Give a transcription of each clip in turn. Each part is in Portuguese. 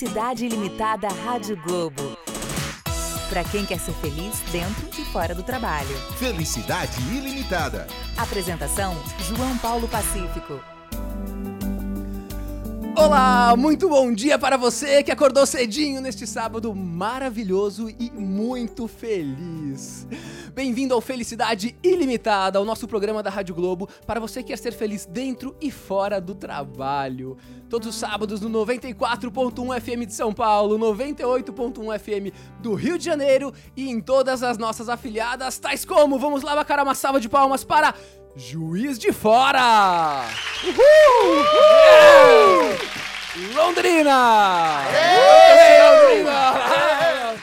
Felicidade Ilimitada Rádio Globo. Para quem quer ser feliz dentro e fora do trabalho. Felicidade ilimitada. Apresentação: João Paulo Pacífico. Olá, muito bom dia para você que acordou cedinho neste sábado maravilhoso e muito feliz. Bem-vindo ao Felicidade Ilimitada, ao nosso programa da Rádio Globo, para você que quer ser feliz dentro e fora do trabalho. Todos os sábados no 94.1 FM de São Paulo, 98.1 FM do Rio de Janeiro e em todas as nossas afiliadas, tais como, vamos lá, Bacara, uma salva de palmas para Juiz de Fora! Uhul! Yeah! Londrina! Londrina!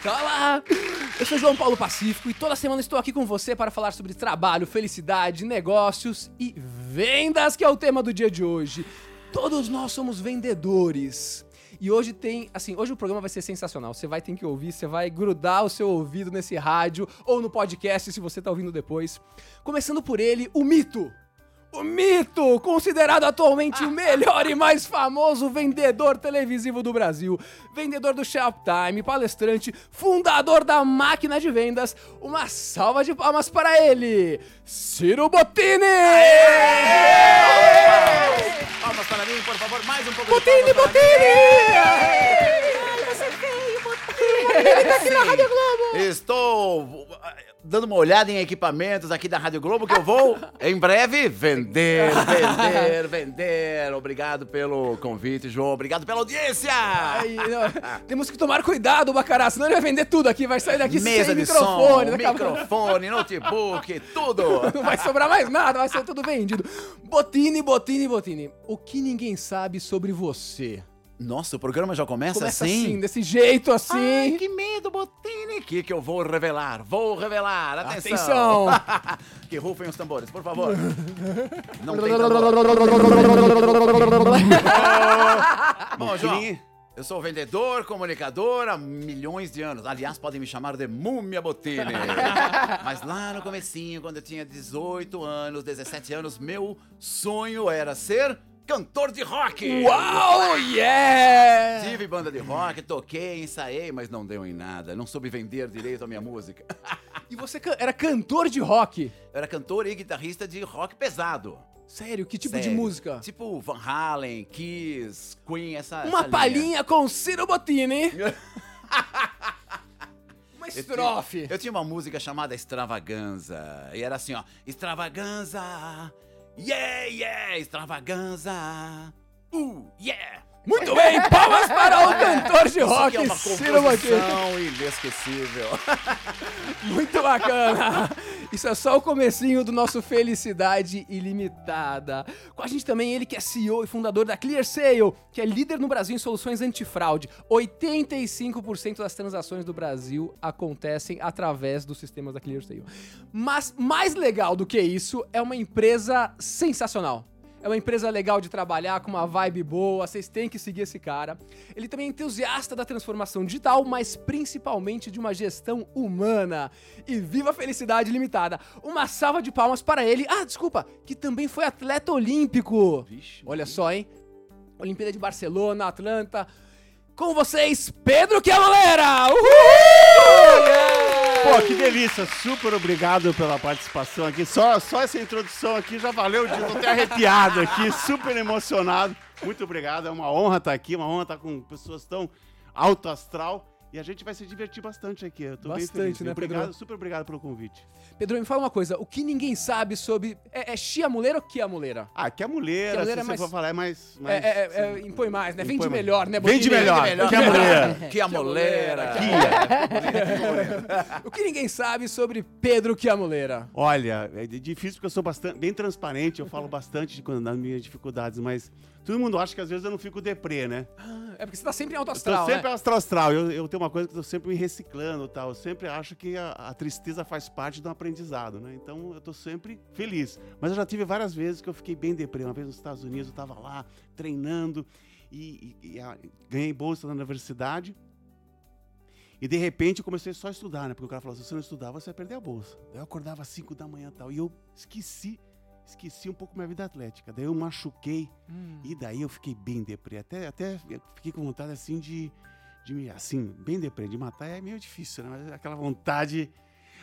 Tá lá! Eu sou João Paulo Pacífico e toda semana estou aqui com você para falar sobre trabalho, felicidade, negócios e vendas, que é o tema do dia de hoje. Todos nós somos vendedores. E hoje tem, assim, hoje o programa vai ser sensacional. Você vai ter que ouvir, você vai grudar o seu ouvido nesse rádio ou no podcast se você está ouvindo depois. Começando por ele, o mito o mito, considerado atualmente o melhor e mais famoso vendedor televisivo do Brasil, vendedor do Shoptime, palestrante, fundador da máquina de vendas. Uma salva de palmas para ele, Ciro Bottini! Palmas para mim, por favor, mais um pouco Bottini, de palmas Bottini! Ele tá aqui na Rádio Globo! Estou dando uma olhada em equipamentos aqui da Rádio Globo que eu vou, em breve, vender, vender, vender. Obrigado pelo convite, João. Obrigado pela audiência! Não, temos que tomar cuidado, Bacará, senão ele vai vender tudo aqui, vai sair daqui Mesa sem de microfone. som, microfone, notebook, tudo. Não vai sobrar mais nada, vai ser tudo vendido. Botini, Botini, Botini. O que ninguém sabe sobre você? Nossa, o programa já começa, Começa assim? assim, desse jeito assim. Ai, que medo, Botini! O que, que eu vou revelar? Vou revelar! Atenção. Atenção! que rufem os tambores, por favor. Não tem tambor. Bom, João, eu sou vendedor, comunicador há milhões de anos. Aliás, podem me chamar de Múmia Botini. Mas lá no comecinho, quando eu tinha 18 anos, 17 anos, meu sonho era ser cantor de rock. Uau, yeah! Tive banda de rock, toquei, ensaiei, mas não deu em nada. Não soube vender direito a minha música. E você ca- era cantor de rock? Eu era cantor e guitarrista de rock pesado. Sério, que tipo de Sério. música? Tipo Van Halen, Kiss, Queen, essa Uma essa palhinha com Ciro Bottini. Uma Eu tinha- estrofe. Eu tinha uma música chamada Extravaganza. E era assim, ó. Extravaganza. Yeah, yeah, extravaganza. Uh, yeah. Muito bem, palmas para o cantor de Isso rock, é uma Ciro inesquecível. Muito bacana! Isso é só o comecinho do nosso Felicidade Ilimitada. Com a gente também ele que é CEO e fundador da ClearSale, que é líder no Brasil em soluções antifraude. 85% das transações do Brasil acontecem através dos sistemas da ClearSale. Mas mais legal do que isso, é uma empresa sensacional. É uma empresa legal de trabalhar, com uma vibe boa, vocês têm que seguir esse cara. Ele também é entusiasta da transformação digital, mas principalmente de uma gestão humana. E viva a felicidade limitada! Uma salva de palmas para ele. Ah, desculpa, que também foi atleta olímpico. Vixe, Olha só, hein? Olimpíada de Barcelona, Atlanta. Com vocês, Pedro Chiavolera! Uhul! Pô, que delícia, super obrigado pela participação aqui. Só, só essa introdução aqui já valeu tô até arrepiado aqui, super emocionado. Muito obrigado, é uma honra estar aqui, uma honra estar com pessoas tão alto astral. E a gente vai se divertir bastante aqui. Eu tô bem Bastante, feliz. né, Obrigado, Pedro? super obrigado pelo convite. Pedro, me fala uma coisa. O que ninguém sabe sobre... É, é chia muleira ou kia muleira? Ah, que a mulher, Que a mulher se é mais- for falar, é mais. É, mais é, é, é, impõe mais, né? Vende mais. melhor, né? Vende melhor. Que a mulher. Que a moleira. O que ninguém sabe sobre Pedro Chiamuleira? Olha, é difícil porque eu sou bastante, bem transparente, eu falo bastante de quando das minhas dificuldades, mas todo mundo acha que às vezes eu não fico deprê, né? É porque você tá sempre em alto Eu tô astral, sempre né? astral astral. Eu, eu tenho uma coisa que eu sempre me reciclando tal. Eu sempre acho que a, a tristeza faz parte do aprendizado, né? Então eu tô sempre feliz. Mas eu já tive várias vezes que eu fiquei bem deprê. Uma vez nos Estados Unidos eu tava lá treinando e, e- e a- ganhei bolsa na universidade. E de repente eu comecei só a estudar, né? Porque o cara falou: se você não estudar, você vai perder a bolsa. Daí eu acordava às 5 da manhã e tal. E eu esqueci esqueci um pouco minha vida atlética. Daí eu machuquei Hum. e daí eu fiquei bem deprê. Até, até fiquei com vontade assim de, de me, assim, bem deprê. De matar é meio difícil, né? Mas aquela vontade.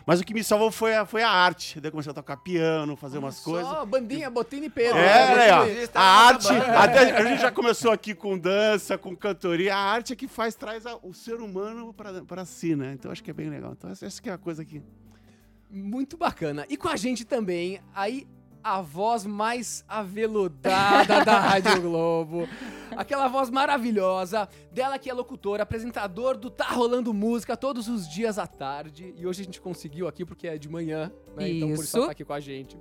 Mas o que me salvou foi a, foi a arte. Daí eu comecei a tocar piano, fazer umas coisas. Só bandinha, Botini e Pedro. É, né, Artista a arte, até, a gente já começou aqui com dança, com cantoria, a arte é que faz, traz a- o ser humano pra, pra si, né? Então acho que é bem legal. Então essa, essa que é a coisa aqui. Muito bacana. E com a gente também, aí a voz mais aveludada da Rádio Globo. Aquela voz maravilhosa dela que é locutora, apresentador do Tá Rolando Música todos os dias à tarde. E hoje a gente conseguiu aqui porque é de manhã, né? Então por isso Isso. ela tá aqui com a gente.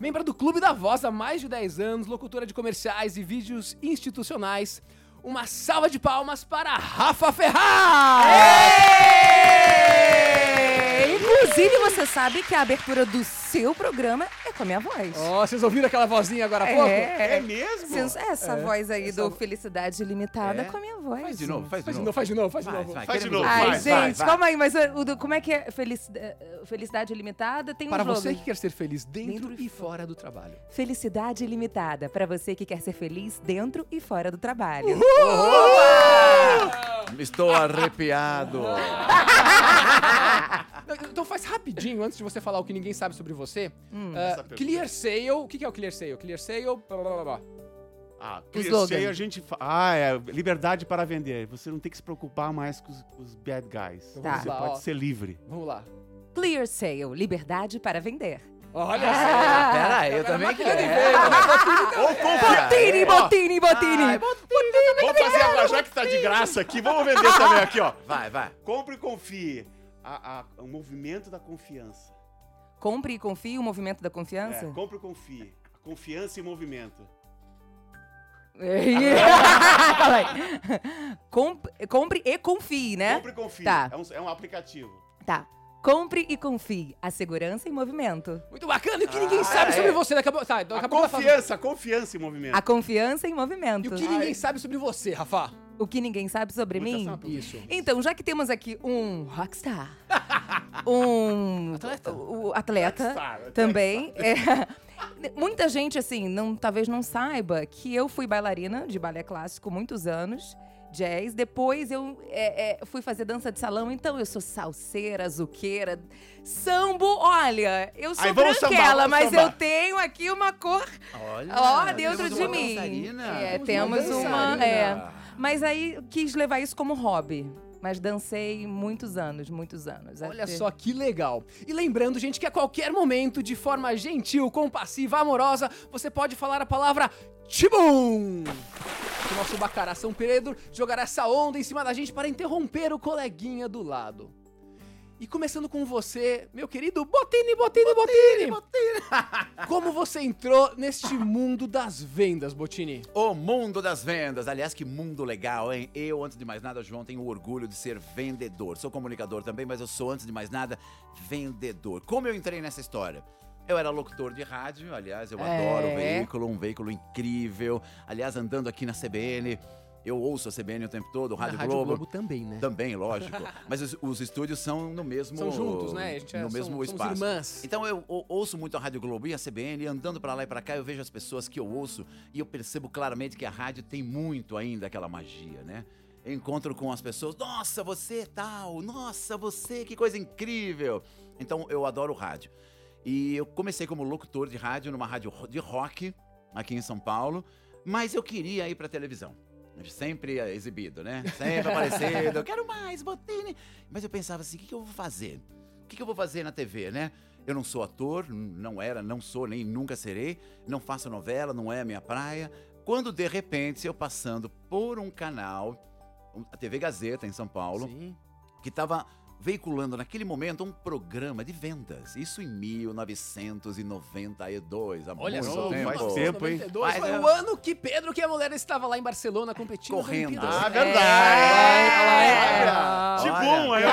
Membra do Clube da Voz há mais de 10 anos, locutora de comerciais e vídeos institucionais. Uma salva de palmas para Rafa Ferraz! Inclusive, você sabe que a abertura do seu programa é com a minha voz. Ó, vocês ouviram aquela vozinha agora há pouco? É, mesmo? Essa É, voz aí essa- do Felicidade Ilimitada É? com a minha voz. Faz de novo, faz de Faz de novo. faz de novo, faz de novo. vai, Faz de novo. Ai, vai, gente, vai, vai. calma aí, mas o, do- como é que é Felicidade, Felicidade Ilimitada? Tem um Para slogan. você que quer ser feliz dentro, Dentro e fora do trabalho. Felicidade Ilimitada, para você que quer ser feliz dentro e fora do trabalho. Estou arrepiado. Então faz rapidinho, antes de você falar o que ninguém sabe sobre você. Hum. Ah, pergunta. clear Sale, o que é o Clear Sale? Clear Sale, blá, blá, blá, blá. Ah, Clear. Sale a gente. fa- Ah, é. Liberdade para vender. Você não tem que se preocupar mais com os, com os bad guys. Então Tá. Você lá, pode ó. ser livre. Vamos lá. Clear Sale, liberdade para vender. Olha Ah. só. Pera aí, eu também quero. Botini, Botini, Botini! Ai, Vamos fazer agora, já que tá de graça aqui, vamos vender também aqui, ó. Vai, vai. Compre e confie. A- a- o movimento da confiança. Compre e confie o movimento da confiança? É, compre e confie. Confiança em movimento. Calma aí. Comp- compre e confie, né? Compre e confie. Tá. É, um, é um aplicativo. Tá. Compre e confie. A segurança em movimento. Muito bacana. E o que ninguém sabe é. sobre você? Daqui a pouco, tá, daqui a confiança, a confiança em movimento. A confiança em E movimento. o que ninguém sabe sobre você, Rafa? O que ninguém sabe sobre Muita mim? sabe. Isso. Então, já que temos aqui um rockstar, um Atleta. o- atleta Rockstar, também, é, muita gente assim, não, talvez não saiba que eu fui bailarina de balé clássico muitos anos, jazz. Depois eu é, é, fui fazer dança de salão, então eu sou salseira, zuqueira, sambo. Olha, eu sou Aí, sambar, branquela, vamos mas sambar. eu tenho aqui uma cor Olha. Ó, dentro de mim. dançarina. É, Temos temos uma. dançarina. É. Mas aí quis levar isso como hobby. Mas dancei muitos anos, muitos anos. Olha Até- só que legal. E lembrando, gente, que a qualquer momento, de forma gentil, compassiva, amorosa, você pode falar a palavra Tibum! O nosso bacará São Pedro jogará essa onda em cima da gente para interromper o coleguinha do lado. E começando com você, meu querido Botini, Botini, Botini! Como você entrou neste mundo das vendas, Botini? O mundo das vendas. Aliás, que mundo legal, hein? Eu, antes de mais nada, João, tenho o orgulho de ser vendedor. Sou comunicador também, mas eu sou, antes de mais nada, vendedor. Como eu entrei nessa história? Eu era locutor de rádio, aliás, eu É. adoro o veículo, um veículo incrível. Aliás, andando aqui na CBN, eu ouço a CBN o tempo todo, Rádio, Na Globo. também, né? Também, lógico. Mas os, os estúdios são no mesmo... São juntos, né? A gente é- no são- mesmo somos espaço. irmãs. Então eu ou- ouço muito a Rádio Globo e a CBN, e andando pra lá e pra cá, eu vejo as pessoas que eu ouço e eu percebo claramente que a rádio tem muito ainda aquela magia, né? Encontro com as pessoas, nossa, você é tal, nossa, você, que coisa incrível. Então eu adoro o rádio. E eu comecei como locutor de rádio numa rádio de rock aqui em São Paulo, mas eu queria ir pra televisão. Sempre é exibido, né? Sempre aparecendo, eu quero mais, Botini. Mas eu pensava assim, o que, que eu vou fazer? O que, que eu vou fazer na TV, né? Eu não sou ator, não era, não sou, nem nunca serei. Não faço novela, não é a minha praia. Quando, de repente, eu passando por um canal, a TV Gazeta, em São Paulo, Sim. que estava veiculando naquele momento um programa de vendas. Isso em 1992, há Olha muito só, tempo. faz tempo, hein? 1992 Mas foi é- o ano que Pedro, que é a mulher, estava lá em Barcelona competindo. Correndo. Ah, É. verdade. Olha, Que bom, aí.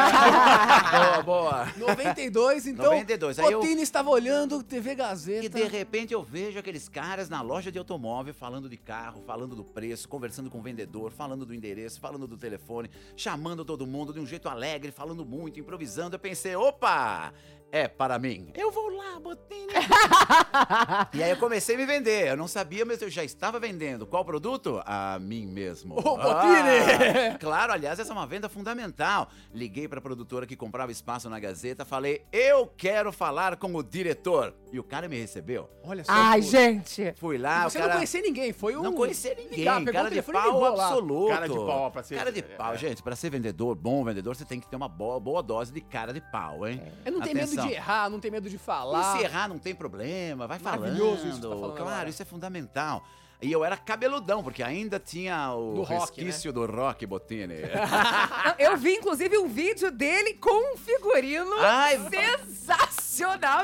boa, boa. 92, então. 92, aí eu- Botini estava olhando TV Gazeta. E de repente eu vejo aqueles caras na loja de automóvel falando de carro, falando do preço, conversando com o vendedor, falando do endereço, falando do telefone, chamando todo mundo de um jeito alegre, falando muito, improvisando. Eu pensei, opa, é para mim. Eu vou lá, Botini. e aí eu comecei a me vender. Eu não sabia, mas eu já estava vendendo. Qual produto? A mim mesmo. Ô, Botini! Ah, claro, aliás, essa é uma venda fundamental. Liguei para a produtora que comprava espaço na Gazeta, falei: "Eu quero falar com o diretor". E o cara me recebeu. Olha só. Ai, pô. gente. Fui lá, Você o cara não conhecia ninguém, foi um... não conhecia ninguém, Ligar, cara de pau absoluto. Cara de pau, pra ser- Cara de pau, é. gente, pra ser vendedor, bom vendedor, você tem que ter uma boa, boa dose de cara de pau, hein? Eu não tenho medo Atenção. de errar, não tenho medo de E falar. se errar não tem problema, vai falando. Maravilhoso isso que tá falando claro, agora. isso é fundamental. E eu era cabeludão, porque ainda tinha o Do rock, né? resquício do rock Botini. Eu vi, inclusive, um vídeo dele com um figurino Ai, sensacional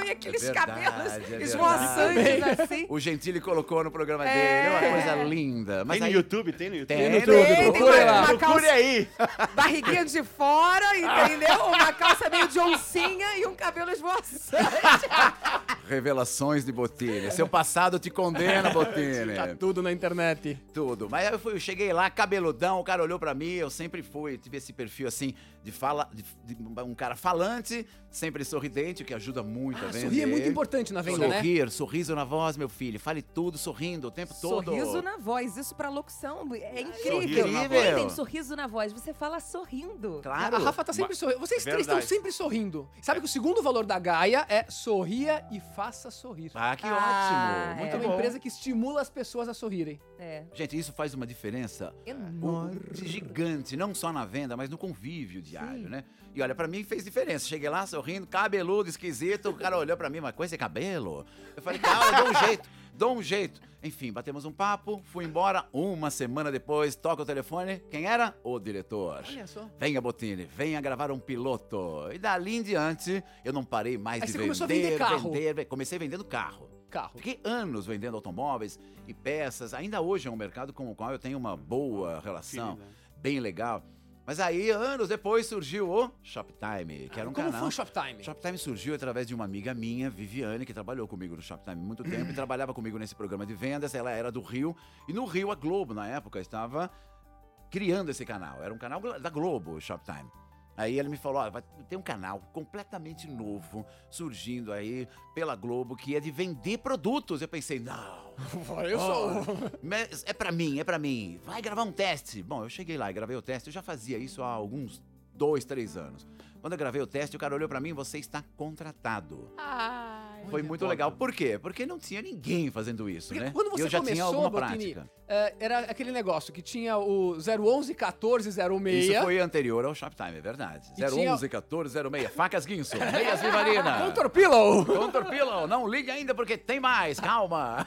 e aqueles É verdade, cabelos é esvoaçantes assim. o Gentili colocou no programa É. dele, é uma coisa linda. Mas Tem no aí, YouTube? Tem no YouTube? Tem no no YouTube, Tem, procura tem lá. uma Procure calça, aí! barriguinha de fora, entendeu? Uma calça meio de oncinha e um cabelo esvoaçante. revelações de Botini. Seu passado te condena, Botini. Tá tudo na internet. Tudo. Mas eu, fui, eu cheguei lá, cabeludão, o cara olhou pra mim, eu sempre fui, tive esse perfil assim, de fala, de, de um cara falante, sempre sorridente, o que ajuda muito a Ah, vender. sorrir é muito importante na venda, né? Sorrir, sorriso na voz, meu filho. Fale tudo sorrindo o tempo todo. Sorriso na voz, isso pra locução é incrível. Sorriso na voz. tem sorriso na voz? Você fala sorrindo. Claro. A Rafa tá sempre sorrindo. Vocês três estão Verdade. sempre sorrindo. Sabe que o segundo valor da Gaia é sorria e faça sorrir. Ah, que Ah, ótimo. Muito É uma bom. empresa que estimula as pessoas a sorrirem. É. Gente, isso faz uma diferença Enorme. gigante, não só na venda, mas no convívio diário, né? E olha, pra mim fez diferença. Cheguei lá sorrindo, cabeludo, esquisito, o cara olhou pra mim, mas com esse cabelo? Eu falei, cara, dou um jeito, dou um jeito. Enfim, batemos um papo, fui embora. Uma semana depois, toca o telefone. Quem era? O diretor. Olha só. Venha, Botini, venha gravar um piloto. E dali em diante, eu não parei mais Aí de você vender, começou a vender carro. vender. Comecei vendendo carro. Carro. Fiquei anos vendendo automóveis e peças. Ainda hoje é um mercado com o qual eu tenho uma boa relação, bem legal. Mas aí, anos depois, surgiu o Shoptime, que era um Como canal. foi o Shoptime? Shoptime surgiu através de uma amiga minha, Viviane, que trabalhou comigo no Shoptime há muito tempo e trabalhava comigo nesse programa de vendas. Ela era do Rio. E no Rio, a Globo, na época, estava criando esse canal. Era um canal da Globo, o Shoptime. Aí ele me falou: ó, vai ter um canal completamente novo surgindo aí pela Globo que é de vender produtos. Eu pensei, não. Eu sou. Mas é pra mim, é pra mim. Vai gravar um teste. Bom, eu cheguei lá e gravei o teste. Eu já fazia isso há alguns dois, três anos. Quando eu gravei o teste, o cara olhou pra mim: você está contratado. Foi muito legal. Por quê? Porque não tinha ninguém fazendo isso, Porque né? quando você eu já começou, tinha alguma Botini, prática. é, era aquele negócio que tinha o 011 14 06. Isso foi anterior ao Shoptime, é verdade. E tinha- 011 14 06. Facas Guinso, meias Vivarina. Contor Pillow. Contor Pillow, não ligue ainda porque tem mais, calma.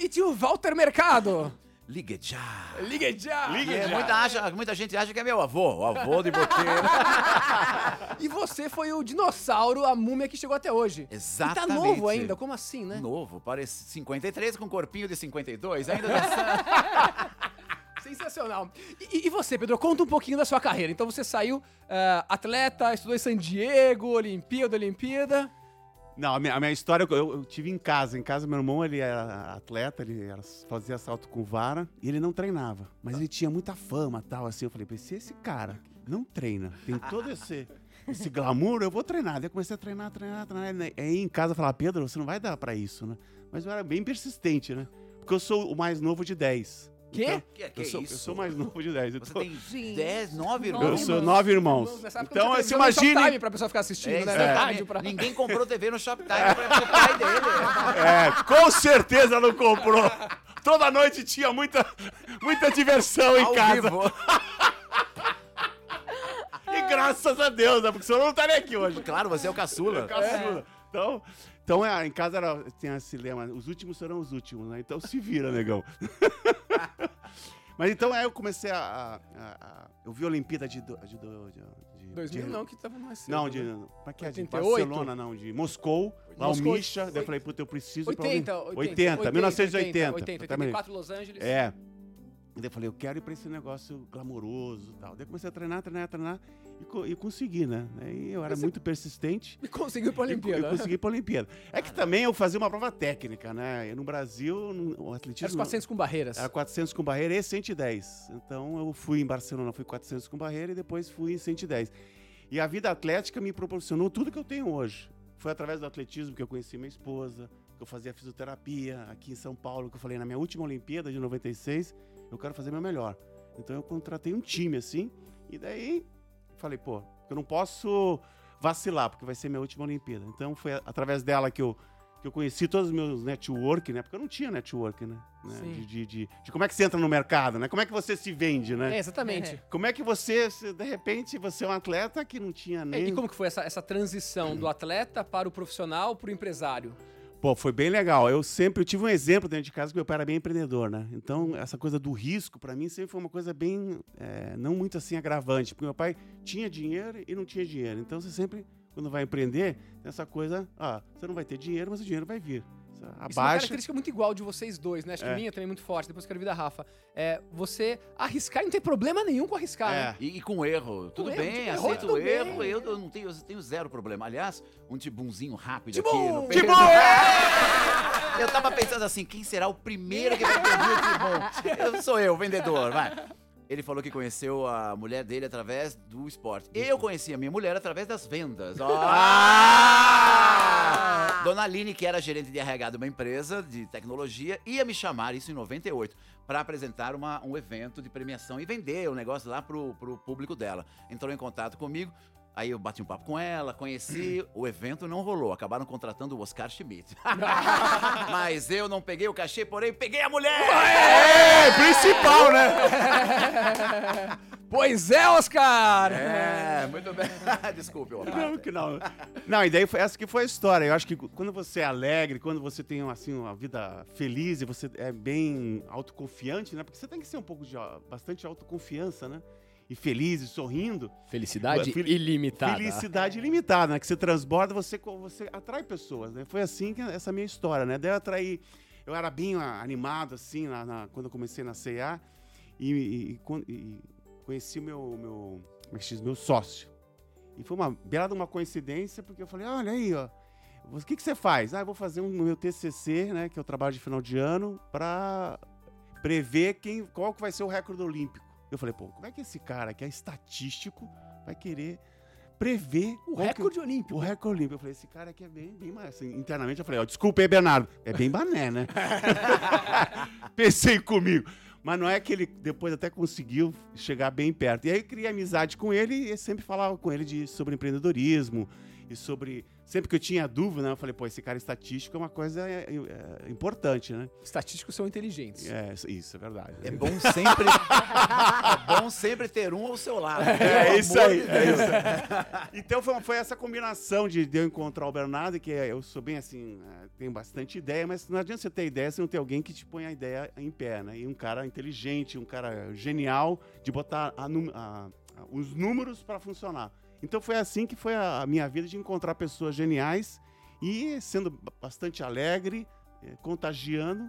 e, e tinha o Walter Mercado. Ligue já. Ligue já. Ligue É, já. muita, acha- muita gente acha que é meu avô, o avô de boteiro. E você foi o dinossauro, a múmia que chegou até hoje. E Exatamente. tá novo ainda, como assim, né? Novo, parece 53 com corpinho de 52, ainda dançando. Sensacional. E, e você, Pedro, conta um pouquinho da sua carreira. Então você saiu eh, atleta, estudou em San Diego, Olimpíada, Olimpíada. Não, a minha, a minha história, eu, eu tive em casa. Em casa, meu irmão, ele era atleta, ele era- fazia salto com vara e ele não treinava. Mas ele tinha muita fama tal, assim. Eu falei, "Pô, se esse cara não treina, tem todo esse, esse glamour, eu vou treinar. Daí eu comecei a treinar, treinar, treinar. Aí em casa eu falava, Pedro, você não vai dar pra isso, né? Mas eu era bem persistente, né? Porque eu sou o mais novo de 10. Quê? Então, Que, que eu, sou, isso? eu sou mais novo de 10. Você Então, tem Gente, 10, 9 nove eu irmãos. sou nove irmãos. Nessa época Então, televisão no imagine... Showtime pra pessoa ficar assistindo, É, né? rádio pra... Ninguém comprou TV no Shoptime pra o pai dele. É, com certeza não comprou. Toda noite tinha muita, muita diversão em Ao casa. vivo. E graças a Deus, né? Porque senão eu não estaria aqui hoje. Claro, você é o caçula. Caçula. Então, então é, em casa era, tinha esse lema, os últimos serão os últimos, né? Então se vira, negão. Mas então aí eu comecei a... a- a- eu vi a Olimpíada de... do- de, do- de, de 2000 de- não, que tava mais cedo. Não, de... né? Como é que é? De 88? Barcelona, não. De Moscou, lá o Moscou, Misha. Daí eu oit- falei, puta, eu preciso ir pra 80, Olimpíada. 80, 80, 1980. 80, exatamente. 84 Los Angeles. É. E daí eu falei, eu quero ir pra esse negócio glamouroso e tal. Daí eu comecei a treinar, treinar, treinar e, e consegui, né? Aí eu era Você- muito persistente. E conseguiu e co- Olimpíada. Eu consegui ir pra Olimpíada. É que também eu fazia uma prova técnica, né? E no Brasil, no, o Era atletismo... 400 com barreiras. Era 400 com barreira e 110. Então eu fui em Barcelona, fui 400 com barreira e depois fui em 110. E a vida atlética me proporcionou tudo que eu tenho hoje. Foi através do atletismo que eu conheci minha esposa, que eu fazia fisioterapia aqui em São Paulo, que eu falei na minha última Olimpíada de 96, eu quero fazer meu melhor. Então eu contratei um time assim, e daí falei, pô, eu não posso vacilar, porque vai ser minha última Olimpíada. Então foi através dela que eu que eu conheci todos os meus network, né? Porque eu não tinha network, né? né? Sim. De, de, de, de como é que você entra no mercado, né? Como é que você se vende, né? É, exatamente. Como é que você, se, de repente, você é um atleta que não tinha É, nem. E como que foi essa, essa transição do atleta para o profissional, para o empresário? Pô, foi bem legal. Eu sempre eu tive um exemplo dentro de casa que meu pai era bem empreendedor, né? Então, essa coisa do risco, pra mim, sempre foi uma coisa bem. é, não muito assim agravante. Porque meu pai tinha dinheiro e não tinha dinheiro. Então, você sempre, quando vai empreender, tem essa coisa. Ah, você não vai ter dinheiro, mas o dinheiro vai vir. Isso é uma Abaixa. característica muito igual de vocês dois, né? Acho que É. minha também é muito forte, depois quero vir da Rafa. É você arriscar e não tem problema nenhum com arriscar, É. né? E, e com erro. Tudo erro, bem, tipo, aceito o erro. bem. Eu, eu não tenho, eu tenho zero problema. Aliás, um tibumzinho rápido Tibum! aqui no Tibum! Eu tava pensando assim, quem será o primeiro que vai pedir o tibum? Eu sou eu, o vendedor, vai. Ele falou que conheceu a mulher dele através do esporte. Eu conheci a minha mulher através das vendas. Ah! Dona Aline, que era gerente de RH de uma empresa de tecnologia, ia me chamar, isso em 98, para apresentar uma- um evento de premiação e vender o negócio lá pro, pro público dela. Entrou em contato comigo, aí eu bati um papo com ela, conheci, o evento não rolou, acabaram contratando o Oscar Schmidt. Mas eu não peguei o cachê, porém peguei a mulher! É, principal, né? Pois é, Oscar! É, muito bem. Desculpe, ô Não, que não. Não, e daí foi, essa que foi a história. Eu acho que quando você é alegre, quando você tem assim, uma vida feliz e você é bem autoconfiante, né? Porque você tem que ser um pouco de ó, bastante autoconfiança, né? E feliz e sorrindo. Felicidade Fel- ilimitada. Felicidade ilimitada, né? Que você transborda, você, você atrai pessoas, né? Foi assim que essa minha história, né? Daí eu atraí. Eu era bem ah, animado, assim, na, na- quando eu comecei na CA. E, e- e conheci o meu, meu, é meu sócio. E foi uma bela de uma coincidência, porque eu falei, olha aí, ó. O que, que você faz? Ah, eu vou fazer um meu TCC, né? Que é o trabalho de final de ano, para prever quem, qual que vai ser o recorde olímpico. Eu falei, pô, como é que esse cara que é estatístico vai querer prever O que- recorde olímpico. o recorde olímpico. Eu falei, esse cara aqui é bem, bem mais. Assim, internamente eu falei, ó, desculpa aí, Bernardo. É bem bané, né? Pensei comigo. Mas não é que ele depois até conseguiu chegar bem perto. E aí eu criei amizade com ele e sempre falava com ele de, sobre empreendedorismo e sobre. Sempre que eu tinha dúvida, né, eu falei, pô, esse cara estatístico é uma coisa é, é, importante, né? Estatísticos são inteligentes. É, isso é verdade. É bom sempre. é bom sempre ter um ao seu lado. É Pelo isso aí, de é isso. Então foi, foi essa combinação de, de eu encontrar o Bernardo, que é- eu sou bem assim, é, tenho bastante ideia, mas não adianta você ter ideia se não ter alguém que te põe a ideia em pé, né? E um cara inteligente, um cara genial de botar a a- a- os números para funcionar. Então foi assim que foi a, minha vida de encontrar pessoas geniais e sendo ba- bastante alegre, eh, contagiando.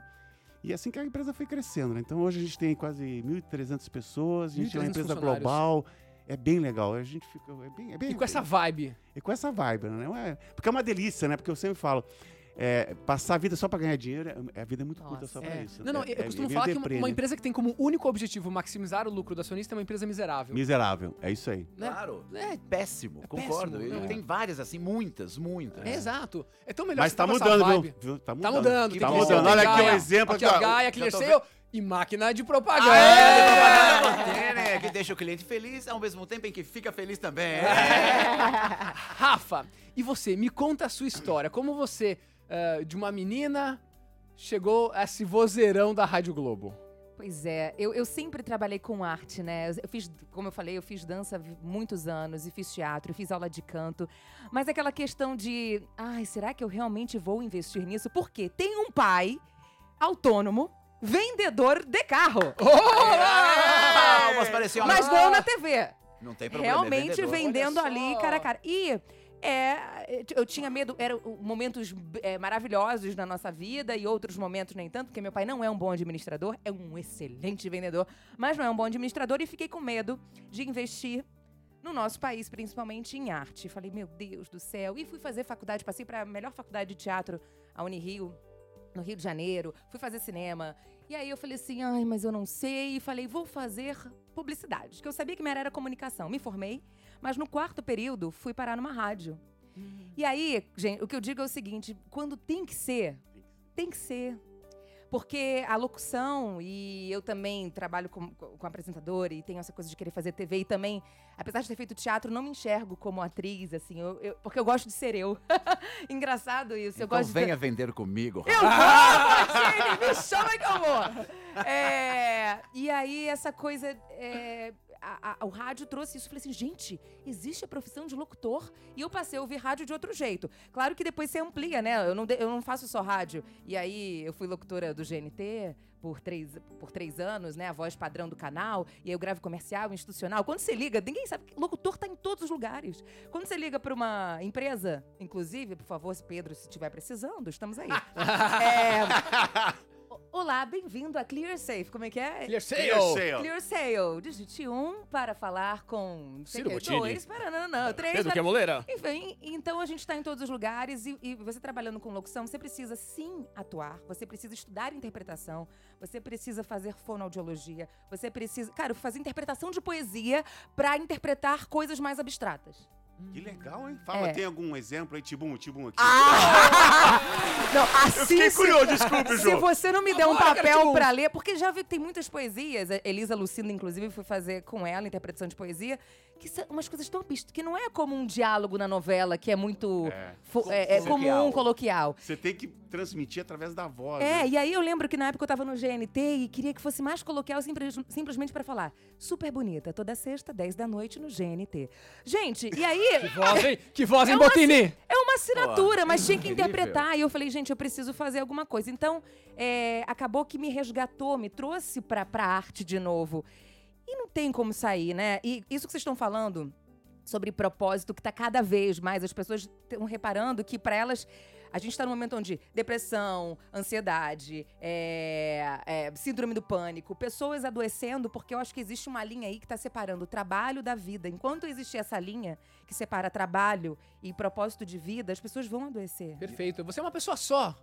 E assim que a empresa foi crescendo, né? Então hoje a gente tem quase 1.300 pessoas, a gente é uma 1.300 empresa global. É bem legal, a gente fica. É bem, é bem, E com essa vibe. e com essa vibe, né? É- porque é uma delícia, né? Porque eu sempre falo, é, passar a vida só pra ganhar dinheiro, é- a vida é muito curta Nossa. só pra É. isso. Não, não, é, eu costumo é falar que uma, deprê, uma né? empresa que tem como único objetivo maximizar o lucro do acionista é uma empresa miserável. Miserável, é isso aí. né? Claro. É, É péssimo, É concordo. péssimo, não. Tem várias assim, muitas, muitas. é exato. É tão melhor Mas você tá ter essa mudando, viu? viu? Tá Tá mudando. mudando. Tá tem bom. mudando. Olha aqui um exemplo Aqui, aqui, ó. Gaia, Clear Sale e máquina de propaganda. Aê, propaganda Botene, que deixa o cliente feliz, ao mesmo tempo em que fica feliz também. Rafa, e você? Me conta a sua história. Como você, eh, de uma menina, chegou a esse vozeirão da Rádio Globo? Pois é, eu, eu sempre trabalhei com arte, né? Eu fiz, como eu falei, eu fiz dança muitos anos e fiz teatro, fiz aula de canto. Mas aquela questão de, ai, será que eu realmente vou investir nisso? Porque tem um pai autônomo, vendedor de carro. Palmas, parecia uma... Mas não na TV. Não tem problema, é Realmente vendedor. vendendo ali cara a cara. E é, eu tinha medo, eram momentos é, maravilhosos na nossa vida e outros momentos nem tanto, porque meu pai não é um bom administrador, é um excelente vendedor, mas não é um bom administrador e fiquei com medo de investir no nosso país, principalmente em arte. Falei, meu Deus do céu. E fui fazer faculdade, passei para a melhor faculdade de teatro, a Unirio, no Rio de Janeiro. Fui fazer cinema. E aí eu falei assim, ai, mas eu não sei. E falei, vou fazer publicidade, que eu sabia que minha área era comunicação. Me formei, mas no quarto período fui parar numa rádio. E aí, gente, o que eu digo é o seguinte: quando tem que ser, tem que ser. Porque a locução, e eu também trabalho com, com apresentadora e tenho essa coisa de querer fazer TV e também, apesar de ter feito teatro, não me enxergo como atriz, assim, eu- eu- porque eu gosto de ser eu. Engraçado isso. eu Então gosto de venha vender comigo. eu vou, Martini, me chama que eu vou. É, e aí, essa coisa. é, a- a- o rádio trouxe isso. Eu falei assim, gente, existe a profissão de locutor? E eu passei a ouvir rádio de outro jeito. Claro que depois você amplia, né? Eu não, eu não faço só rádio. E aí, eu fui locutora do GNT por três, por três anos, né? A voz padrão do canal. E aí eu gravo comercial, institucional. Quando você liga, ninguém sabe. que Locutor tá em todos os lugares. Quando você liga para uma empresa, inclusive, por favor, Pedro, se estiver precisando, estamos aí. É, Olá, bem-vindo a Clear Safe. Como é que é? Clear Sale. Clear Sale. Clear Sale. Digite um para falar com não sei Ciro Bottini. dois para não, não, não, três Pedro para... Quemoleira. Enfim, então a gente está em todos os lugares e, e você trabalhando com locução, você precisa sim atuar, você precisa estudar interpretação, você precisa fazer fonoaudiologia, você precisa, cara, fazer interpretação de poesia para interpretar coisas mais abstratas. Que legal, hein? Fala, É. tem algum exemplo aí, Tibum, Tibum aqui? Não, Eu assim, fiquei se- curioso, desculpe, Se João. você não me der um Agora, papel pra ler, porque já vi que tem muitas poesias, a Elisa Lucinda, inclusive, fui fazer com ela interpretação de poesia, que são umas coisas tão abstratas, que não é como um diálogo na novela, que é muito É. é, é comum, coloquial. Você tem que transmitir através da voz. É, né? e aí eu lembro que na época eu tava no GNT e queria que fosse mais coloquial simples- simplesmente pra falar super bonita, toda sexta, 10 da noite no GNT. Gente, e aí... Que voz, hein? Que voz, hein, É uma Botini? É uma assinatura, mas tinha que interpretar. E eu falei, gente, eu preciso fazer alguma coisa. Então, é, acabou que me resgatou, me trouxe pra, pra arte de novo. E não tem como sair, né? E isso que vocês estão falando sobre propósito, que tá cada vez mais, as pessoas estão reparando que pra elas. A gente está num momento onde depressão, ansiedade, é, é, síndrome do pânico, pessoas adoecendo, porque eu acho que existe uma linha aí que está separando o trabalho da vida. Enquanto existir essa linha que separa trabalho e propósito de vida, as pessoas vão adoecer. Perfeito. Você é uma pessoa só.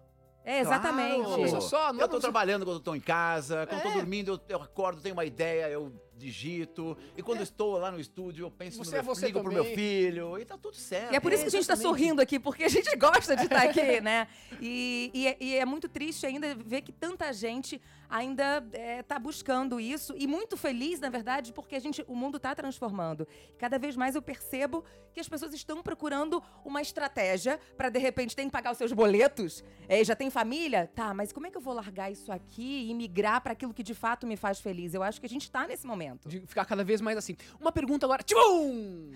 É, exatamente. Claro. Só. Não Eu tô trabalhando quando eu tô em casa, quando eu É. tô dormindo, eu, eu acordo, tenho uma ideia, eu digito. E quando eu estou lá no estúdio, eu penso Você no é meu, você ligo pro meu filho. E tá tudo certo. E é por isso que a gente tá Exatamente. sorrindo aqui, porque a gente gosta de estar aqui, né? E, e é- e é muito triste ainda ver que tanta gente ainda é, tá buscando isso. E muito feliz, na verdade, porque a gente, o mundo tá transformando. Cada vez mais eu percebo que as pessoas estão procurando uma estratégia para de repente, tem que pagar os seus boletos. É, já tem família? Tá, mas como é que eu vou largar isso aqui e migrar para aquilo que de fato me faz feliz? Eu acho que a gente tá nesse momento. De ficar cada vez mais assim. Uma pergunta agora. Tchum!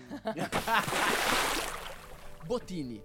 Botini.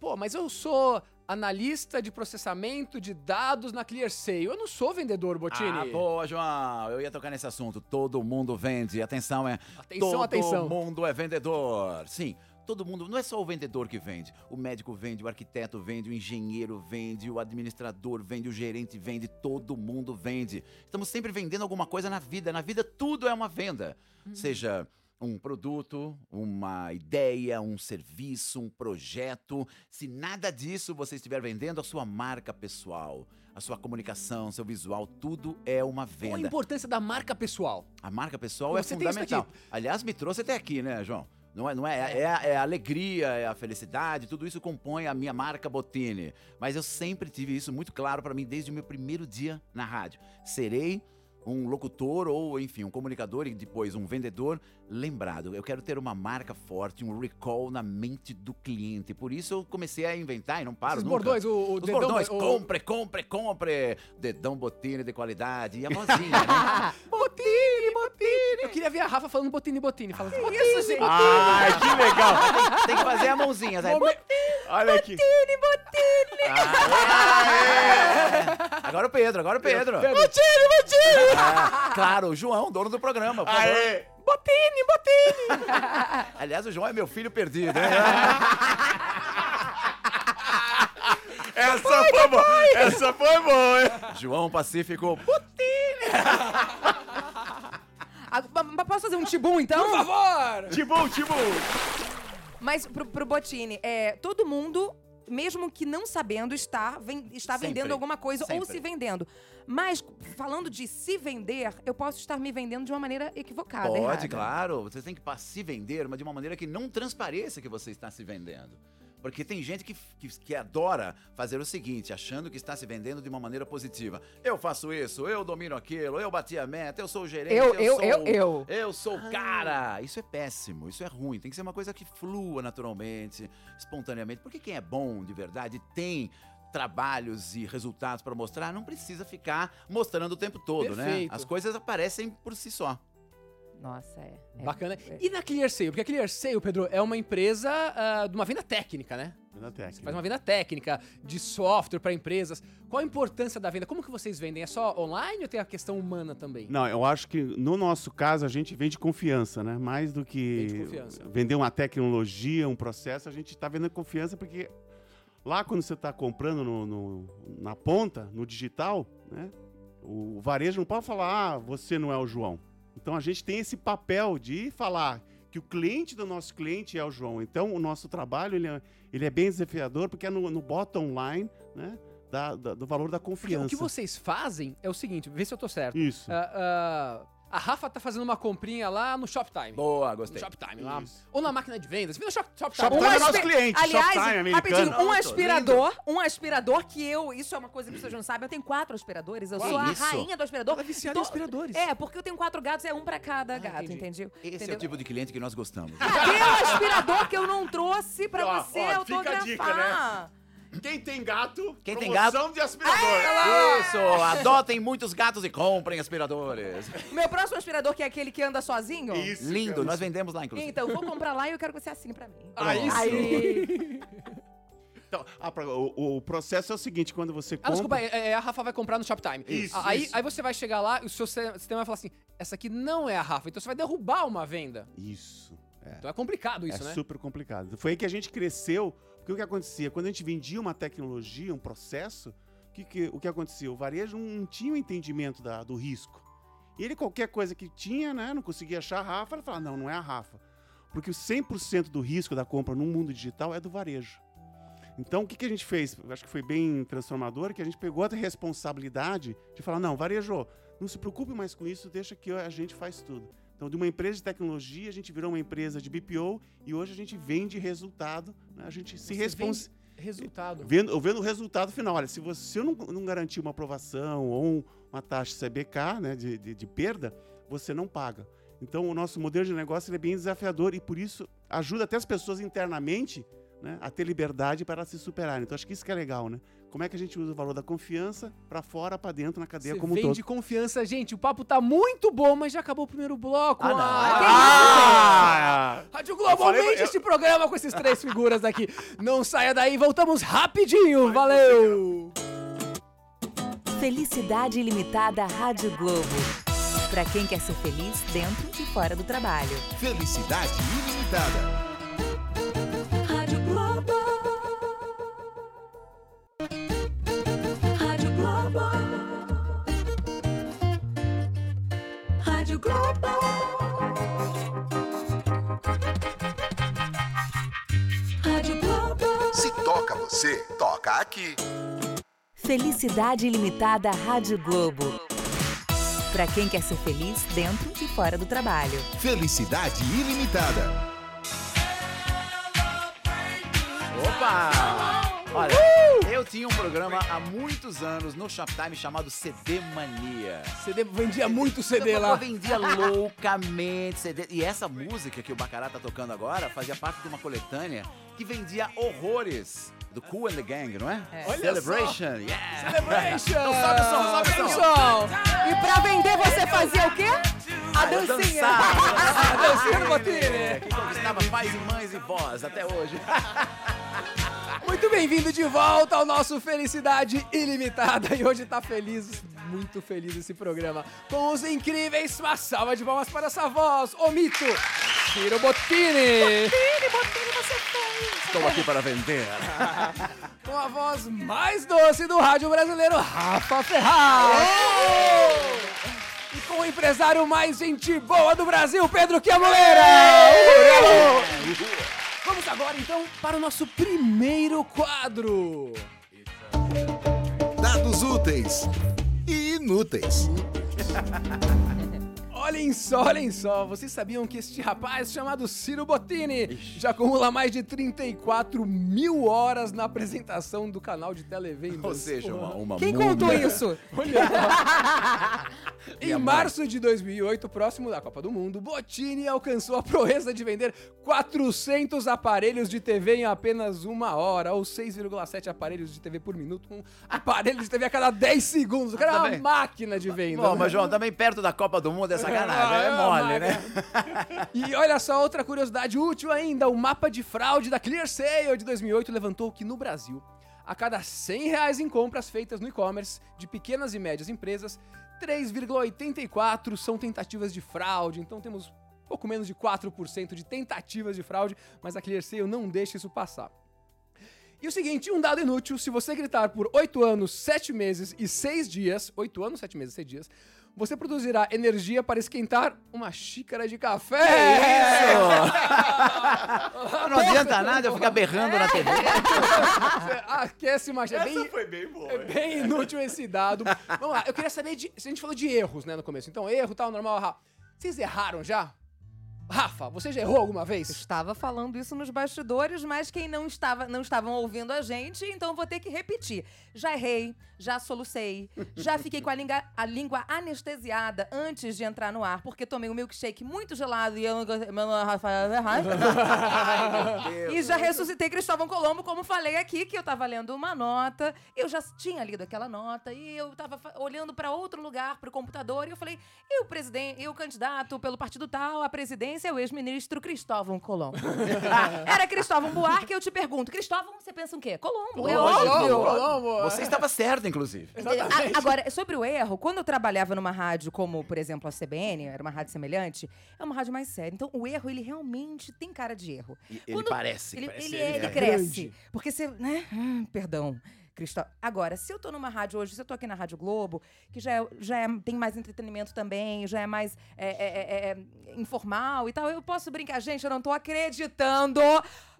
Pô, mas eu sou analista de processamento de dados na ClearSale. Eu não sou vendedor, Botini. Ah, boa, João. Eu ia tocar nesse assunto. Todo mundo vende. Atenção, é. Atenção, todo atenção. mundo é vendedor. Sim. Todo mundo, não é só o vendedor que vende. O médico vende, o arquiteto vende, o engenheiro vende, o administrador vende, o gerente vende, todo mundo vende. Estamos sempre vendendo alguma coisa na vida. Na vida tudo é uma venda. Seja um produto, uma ideia, um serviço, um projeto. Se nada disso você estiver vendendo, a sua marca pessoal, a sua comunicação, seu visual, tudo é uma Qual a venda. importância da marca pessoal? A marca pessoal é Você isso fundamental. Aliás, me trouxe até aqui, né, João? Não é, não é, é, a- é a alegria, é a felicidade, tudo isso compõe a minha marca Botini. Mas eu sempre tive isso muito claro para mim desde o meu primeiro dia na rádio. Serei um locutor ou, enfim, um comunicador e depois um vendedor lembrado. Eu quero ter uma marca forte, um recall na mente do cliente. Por isso eu comecei a inventar e não paro Esses nunca. bordões, o, o Os dedão, bordões, o- compre, compre, compre. Dedão Botini de qualidade. E a vozinha, né? Botini, Botini. Eu queria ver a Rafa falando Botini, Botini. Falando, Botini, Isso, gente. Ai, que legal. Tem que fazer a mãozinha, sabe? Momen- Olha aqui. Ah, Agora o Pedro, agora o Pedro. Pedro. Botini, Botini! claro, o João, dono do programa, por favor. Aê. Botini, Botini. Aliás, o João é meu filho perdido, hein? Essa foi boa. Essa foi boa, hein? João Pacífico. Ah, ma- ma- posso fazer um tibum, então? Por favor. Tibum, Tibum. Mas pro, pro Botini, é, todo mundo, mesmo que não sabendo, está, ven- está Sempre. vendendo alguma coisa ou Sempre. se vendendo. Mas, falando de se vender, eu posso estar me vendendo de uma maneira equivocada. Pode, errada. claro. Você tem que se vender, mas de uma maneira que não transpareça que você está se vendendo. Porque tem gente que, que, que adora fazer o seguinte, achando que está se vendendo de uma maneira positiva. Eu faço isso, eu domino aquilo, eu bati a meta, eu sou o gerente, Eu, eu, sou, eu, eu. eu sou o cara. Isso é péssimo, isso é ruim. Tem que ser uma coisa que flua naturalmente, espontaneamente. Porque quem é bom de verdade tem trabalhos e resultados para mostrar, não precisa ficar mostrando o tempo todo, né? Perfeito. As coisas aparecem por si só. Nossa, é. é. Bacana. É. E na ClearSale? Porque a ClearSale, Pedro, é uma empresa ah, de uma venda técnica, né? Na técnica. Faz uma venda técnica de software para empresas. Qual a importância da venda? Como que vocês vendem? É só online ou tem a questão humana também? Não, eu acho que no nosso caso a gente vende confiança, né? Mais do que Vende confiança. vender uma tecnologia, um processo, a gente está vendendo confiança porque lá quando você está comprando no- no- na ponta, no digital, né? O varejo não pode falar, ah, você não é o João. Então a gente tem esse papel de falar que o cliente do nosso cliente é o João. Então o nosso trabalho ele é, ele é bem desafiador porque é no, no bottom line, né? da- da- do valor da Porque confiança. o que vocês fazem é o seguinte, vê se eu tô certo. Isso. Ah, ah, a Rafa tá fazendo uma comprinha lá no Shoptime. Boa, No gostei. Shoptime lá. Isso. Ou na máquina de vendas. No Shop, Shoptime. Shoptime é nosso cliente, Aliás, Shoptime, americano. rapidinho, um Pronto, aspirador, um aspirador que eu, isso é uma coisa que pessoas não sabem, eu tenho quatro aspiradores, eu Que sou a isso? rainha do aspirador. Ela é viciada em aspiradores. É, porque eu tenho quatro gatos, é um pra cada gato, entendi. entendeu? Esse é Entendeu? o tipo de cliente que nós gostamos. Cadê o aspirador que eu não trouxe pra Ó, você ó, fica a autografar? dica, né? Quem tem gato, Quem tem promoção de aspirador. Isso! Adotem muitos gatos e comprem aspiradores. Meu próximo aspirador, que é aquele que anda sozinho? Isso, Lindo, cara. nós vendemos lá, inclusive. Então, eu vou comprar lá e eu quero que você assine pra mim. Ah, isso. Aí. Então, ah, pra- o, o processo é o seguinte, quando você Ah, compra... desculpa, é, é, a Rafa vai comprar no Shoptime. Isso, aí, isso. aí você vai chegar lá e o seu se- sistema vai falar assim: essa aqui não é a Rafa, então você vai derrubar uma venda. Isso, é. Então é complicado isso, é né? super complicado. Foi aí que a gente cresceu, porque o que acontecia? Quando a gente vendia uma tecnologia, um processo, o que, que- o que acontecia? O varejo não tinha o entendimento da- do risco. Ele, qualquer coisa que tinha, né, não conseguia achar a Rafa, ele falava, não, não é a Rafa. Porque o 100% do risco da compra no mundo digital é do varejo. Então, o que, que a gente fez? Acho que foi bem transformador, que a gente pegou a responsabilidade de falar, não, varejo, não se preocupe mais com isso, deixa que a gente faz tudo. Então, de uma empresa de tecnologia, a gente virou uma empresa de BPO e hoje a gente vende resultado, né? a gente se Você responsa Resultado. vendo, vendo o resultado final. Olha, se você se eu não, não garantir uma aprovação ou um- uma taxa CBK né, de, de, de perda, você não paga. Então, o nosso modelo de negócio é bem desafiador e, por isso, ajuda até as pessoas internamente né, a ter liberdade para se superarem. Então, acho que isso que é legal, né? Como é que a gente usa o valor da confiança para fora, para dentro, na cadeia Você como um todo. confiança. Gente, o papo tá muito bom, mas já acabou o primeiro bloco. Ah, não. Ah! Rádio Globo, falei- aumente eu- este programa com esses três figuras aqui. Não saia daí, voltamos rapidinho. Valeu! Felicidade Ilimitada Rádio Globo. Pra quem quer ser feliz dentro e fora do trabalho. Felicidade ilimitada. Você, toca aqui. Felicidade Ilimitada Rádio Globo. Pra quem quer ser feliz dentro e fora do trabalho. Felicidade ilimitada. Opa! Olha, eu tinha um programa há muitos anos no Shoptime chamado CD Mania. CD vendia muito CD Eu lá. vendia loucamente CD. E essa música que o Bacará tá tocando agora fazia parte de uma coletânea que vendia horrores. Do Cool and the Gang, não é? É. Olha Celebration, yeah! Celebration! Então sobe o som, sobe o som. E pra vender você fazia o quê? A Ah, dancinha. A dancinha do Botini. Que conquistava pais e mães e vós até hoje. Muito bem-vindo de volta ao nosso Felicidade Ilimitada. E hoje tá feliz, muito feliz esse programa. Com os incríveis, uma salva de palmas para essa voz, o mito, Ciro Bottini. Estou aqui para vender. Com a voz mais doce do rádio brasileiro, Rafa Ferraz. E com o empresário mais gente boa do Brasil, Pedro Chiamoleira. Vamos agora, então, para o nosso primeiro quadro. Dados úteis e inúteis. Olhem só, olhem só, vocês sabiam que este rapaz chamado Ciro Bottini já acumula mais de 34 mil horas na apresentação do canal de televendas? Ou seja, uma, uma Quem múmia. contou isso? Olha, em Minha mãe. março de 2008, próximo da Copa do Mundo, Bottini alcançou a proeza de vender 400 aparelhos de TV em apenas uma hora, ou 6,7 aparelhos de TV por minuto, um aparelho de TV a cada 10 segundos. O cara é uma Também. máquina de venda. Bom, mas João, também perto da Copa do Mundo é sacanagem, é mole, né? E olha só, outra curiosidade útil ainda: o mapa de fraude da ClearSale de 2008 levantou que no Brasil, a cada 100 reais em compras feitas no e-commerce de pequenas e médias empresas, 3,84 são tentativas de fraude. Então temos pouco menos de 4% de tentativas de fraude, mas a ClearSale não deixa isso passar. E o seguinte, um dado inútil, se você gritar por 8 anos, 7 meses e 6 dias, 8 anos, 7 meses e 6 dias, você produzirá energia para esquentar uma xícara de café. Não adianta nada eu ficar berrando na TV. Aquece uma xícara. É bem, foi bem boa. é bem inútil esse dado. Vamos lá, eu queria saber de. Se a gente falou de erros, né, no começo. Então, erro, tal, normal, Rafa. Vocês erraram já? Rafa, você já errou alguma vez? Estava falando isso nos bastidores, mas quem não estava, não estavam ouvindo a gente, então vou ter que repetir. Já errei, já solucei, já fiquei com a língua, a língua anestesiada antes de entrar no ar, porque tomei um milkshake muito gelado e eu e já ressuscitei Cristóvão Colombo, como falei aqui, que eu tava lendo uma nota, eu já tinha lido aquela nota e eu tava fa- olhando para outro lugar, pro computador, e eu falei: "E o presidente, e o candidato pelo partido tal à presidência é o ex-ministro Cristóvão Colombo". Era Cristóvão Buarque, eu te pergunto: "Cristóvão, você pensa o quê?" Colombo, é Colombo, óbvio. Colombo. Você estava certo, inclusive. A- Agora, sobre o erro, quando eu trabalhava numa rádio como, por exemplo, a CBN, era uma rádio semelhante, é uma rádio mais séria. Então, o erro, ele realmente tem cara de erro. E Ele Quando- parece. Ele, parece ele, é- ele é. cresce. Porque você, né? Hum, perdão. Cristóvão. Agora, se eu tô numa rádio hoje, se eu tô aqui na Rádio Globo, que já, é- já é- tem mais entretenimento também, já é mais é, é, é, é, informal e tal, eu posso brincar. Gente, eu não tô acreditando.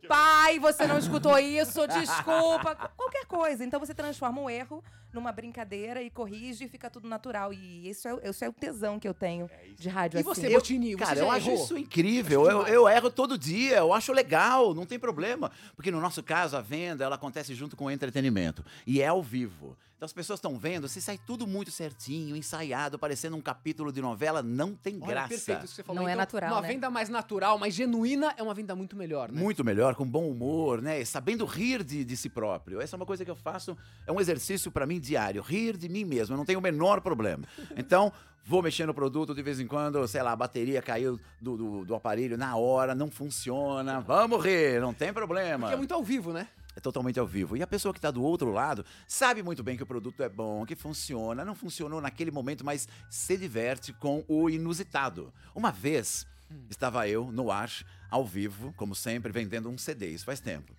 Pai, você não escutou isso, desculpa. Qualquer coisa. Então você transforma um erro numa brincadeira e corrige e fica tudo natural. E isso é, isso é o tesão que eu tenho de rádio E você, assim. Botini, você Cara, já eu acho isso incrível. Eu, eu erro todo dia, eu acho legal, não tem problema. Porque no nosso caso, a venda, ela acontece junto com o entretenimento. E é ao vivo. Então as pessoas estão vendo, se sai tudo muito certinho, ensaiado, parecendo um capítulo de novela, não tem Olha, graça. perfeito isso que você falou. Não é Então, natural, Uma né? venda mais natural, mais genuína, é uma venda muito melhor, né? Muito melhor, com bom humor, né? Sabendo rir de, de si próprio. Essa é uma coisa que eu faço, é um exercício para mim diário. Rir de mim mesmo, eu não tenho o menor problema. Então, vou mexer no produto de vez em quando, sei lá, a bateria caiu do, do, do aparelho na hora, não funciona. Vamos rir, não tem problema. Porque é muito ao vivo, né? É totalmente ao vivo. E a pessoa que está do outro lado sabe muito bem que o produto é bom, que funciona, não funcionou naquele momento, mas se diverte com o inusitado. Uma vez estava eu no ar, ao vivo, como sempre, vendendo um CD, isso faz tempo.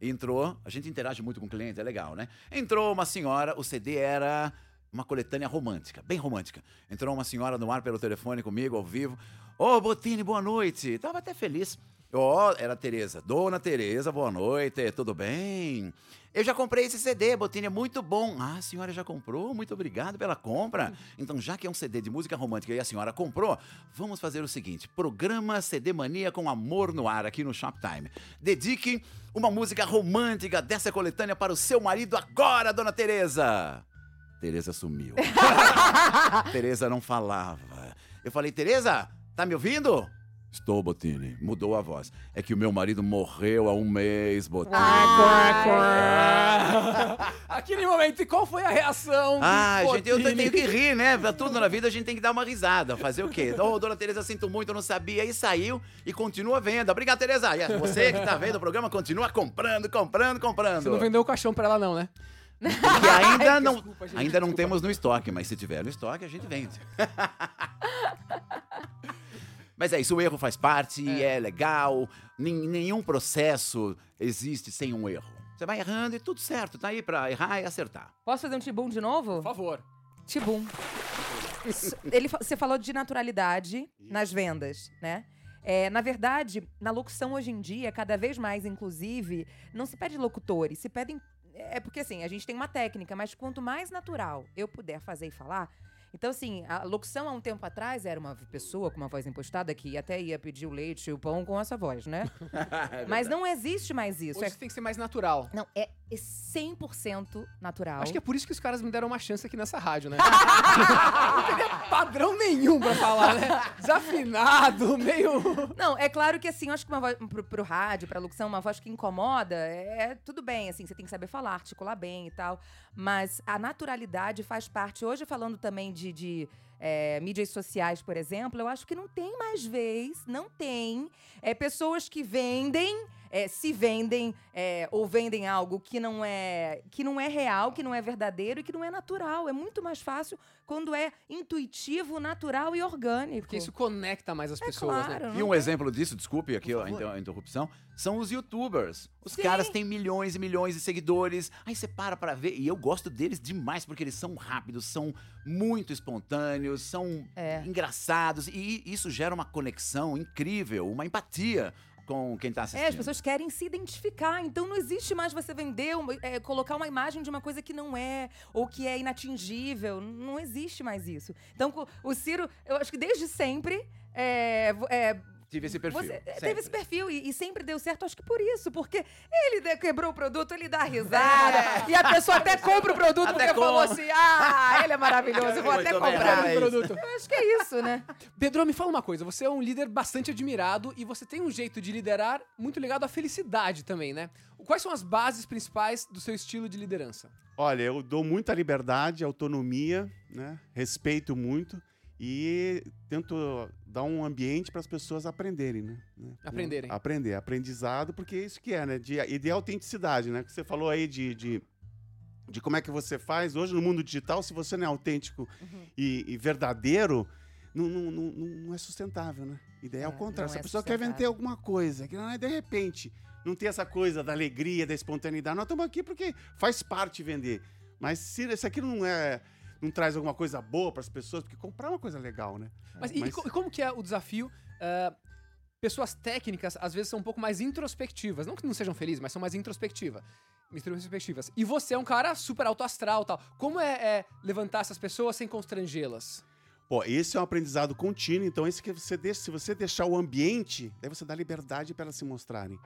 Entrou, a gente interage muito com o cliente, é legal, né? Entrou uma senhora, o CD era uma coletânea romântica, bem romântica. Entrou uma senhora no ar pelo telefone comigo, ao vivo. Ô, Botini, boa noite. Tava até feliz. Ó, era a Tereza. Dona Tereza, boa noite, tudo bem? Eu já comprei esse CD, Botini, é muito bom. Ah, a senhora já comprou? Muito obrigado pela compra. Então, já que é um CD de música romântica e a senhora comprou, vamos fazer o seguinte: programa CD Mania com amor no ar aqui no Shoptime. Dedique uma música romântica dessa coletânea para o seu marido agora, Dona Tereza. Tereza sumiu. Tereza não falava. Eu falei, Tereza, tá me ouvindo? Estou, Botini. Mudou a voz. É que o meu marido morreu há um mês, Botini. Aquele momento, e qual foi a reação? Ah, gente, eu tenho que rir, né? Pra tudo na vida a gente tem que dar uma risada. Fazer o quê? Ô, dona Tereza, sinto muito, eu não sabia. E saiu e continua a venda. Obrigado, Tereza. E você que tá vendo o programa, continua comprando, comprando, comprando. Você não vendeu o caixão pra ela, não, né? Porque ainda não, Desculpa, gente, ainda não temos no estoque, mas se tiver no estoque, a gente vende. mas é isso, o erro faz parte, é, legal. nen- nenhum processo existe sem um erro. Você vai errando e tudo certo, tá aí pra errar e acertar. Posso fazer um tibum de novo? Por favor. Tibum. Ele, você falou de naturalidade nas vendas, né? É, na verdade, na locução hoje em dia, cada vez mais, inclusive, não se pede locutores, se pedem. É porque assim, a gente tem uma técnica, mas quanto mais natural eu puder fazer e falar, Então, assim, a locução há um tempo atrás era uma pessoa com uma voz impostada que até ia pedir o leite e o pão com essa voz, né? Mas não existe mais isso. Hoje É- tem que ser mais natural. não, é, é 100% natural. Acho que é por isso que os caras me deram uma chance aqui nessa rádio, né? não teria padrão nenhum pra falar, né? Desafinado, meio. Não, é claro que assim, eu acho que uma voz pro, pro rádio, pra locução, uma voz que incomoda, é tudo bem, assim, você tem que saber falar, articular bem e tal. Mas a naturalidade faz parte. Hoje, falando também de, de, é, mídias sociais, por exemplo, eu acho que não tem mais vez, não tem. É, pessoas que vendem. É, se vendem é, ou vendem algo que não é que não é real, que não é verdadeiro e que não é natural. É muito mais fácil quando é intuitivo, natural e orgânico. Porque isso conecta mais as pessoas, né? É claro, E não um tem- exemplo disso, desculpe aqui a, favor. inter- a interrupção, são os youtubers. Os Sim. caras têm milhões e milhões de seguidores. Aí você para pra ver. E eu gosto deles demais porque eles são rápidos, são muito espontâneos, são É. engraçados. E isso gera uma conexão incrível, uma empatia com quem tá assistindo. É, as pessoas querem se identificar. Então não existe mais você vender, uma- é, colocar uma imagem de uma coisa que não é, ou que é inatingível. Não existe mais isso. Então o Ciro, eu acho que desde sempre. é, é, Tive esse perfil. você é, sempre. teve esse perfil e, e sempre deu certo, acho que por isso, porque ele quebrou o produto, ele dá risada, e a pessoa até compra o produto Até porque falou compra. assim: ah, ele é maravilhoso, eu vou até Muito comprar. é produto. Eu acho que é isso, né? Pedro, me fala uma coisa. Você é um líder bastante admirado e você tem um jeito de liderar muito ligado à felicidade também, né? Quais são as bases principais do seu estilo de liderança? Olha, eu dou muita liberdade, autonomia, né? Respeito muito e tento dar um ambiente para as pessoas aprenderem, né? Né? Aprenderem. Aprender, aprendizado, porque é isso que é, né? De, e de autenticidade, né? Que você falou aí de, de, de como é que você faz. Hoje, no mundo digital, se você não é autêntico Uhum. e, e verdadeiro, não, não, não, não- é sustentável, né? E daí é ao É, contrário. não Se a é pessoa quer vender alguma coisa, que não é de repente, não tem essa coisa da alegria, da espontaneidade. Nós estamos aqui porque faz parte vender. Mas se, se aquilo não é. Não traz alguma coisa boa para as pessoas, porque comprar é uma coisa legal, né? Mas, e, Mas- co- e como que é o desafio? ah, pessoas técnicas, às vezes, são um pouco mais introspectivas. Não que não sejam felizes, mas são mais introspectivas. Introspectivas. E você é um cara super alto astral tal. Como é, é levantar essas pessoas sem constrangê-las? Pô, esse é um aprendizado contínuo, então esse que você deixa, se você deixar o ambiente, daí você dá liberdade para elas se mostrarem.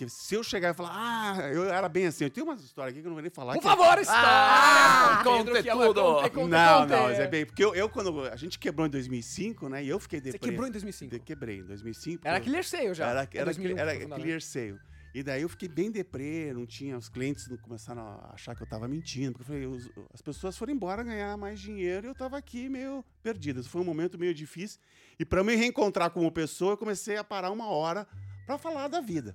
Porque se eu chegar e falar, ah, eu era bem assim, eu tenho uma história aqui que eu não vou nem falar. Por que- favor, história! Ah, Pedro, conte que é- tudo. conte, conte, não, conte. não, mas é bem, porque eu, eu, quando a gente quebrou em 2005, né, e eu fiquei Você deprê. quebrou em 2005. De- Quebrei em 2005. Era porque- Killer Sale já. Era, É era, 2001 que era foi fundado, né? clear sale. E daí eu fiquei bem deprê, não tinha, os clientes não começaram a achar que eu tava mentindo, porque eu falei, os- as pessoas foram embora ganhar mais dinheiro e eu tava aqui meio perdido. Foi um momento meio difícil. E para me reencontrar como pessoa, eu comecei a parar uma hora para falar da vida?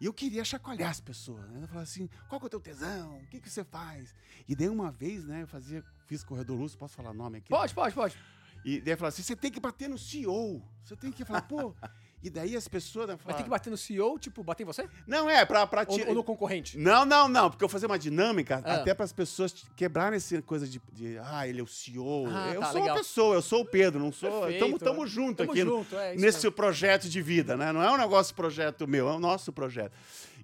E eu queria chacoalhar as pessoas, né? Eu falava assim, qual que é o teu tesão? O que que você faz? E daí uma vez, né, eu fazia, fiz Corredor Luz, posso falar nome aqui? Pode, pode, pode. E daí falava assim, você tem que bater no CEO. Você tem que falar, pô... E daí as pessoas... Né, Mas tem que bater no CEO, tipo, bater em você? Não, é, pra, pra Ou, ti- ou no concorrente? Não, não, não, porque eu fazia uma dinâmica Ah. até para as pessoas quebrarem essa coisa de, de, ah, ele é o CEO. Ah, eu tá, sou legal. uma pessoa, eu sou o Pedro, não sou. Perfeito, Tamo, tamo né? junto Tamo aqui junto, é isso nesse projeto de vida, né? Não é um negócio projeto meu, é o nosso projeto.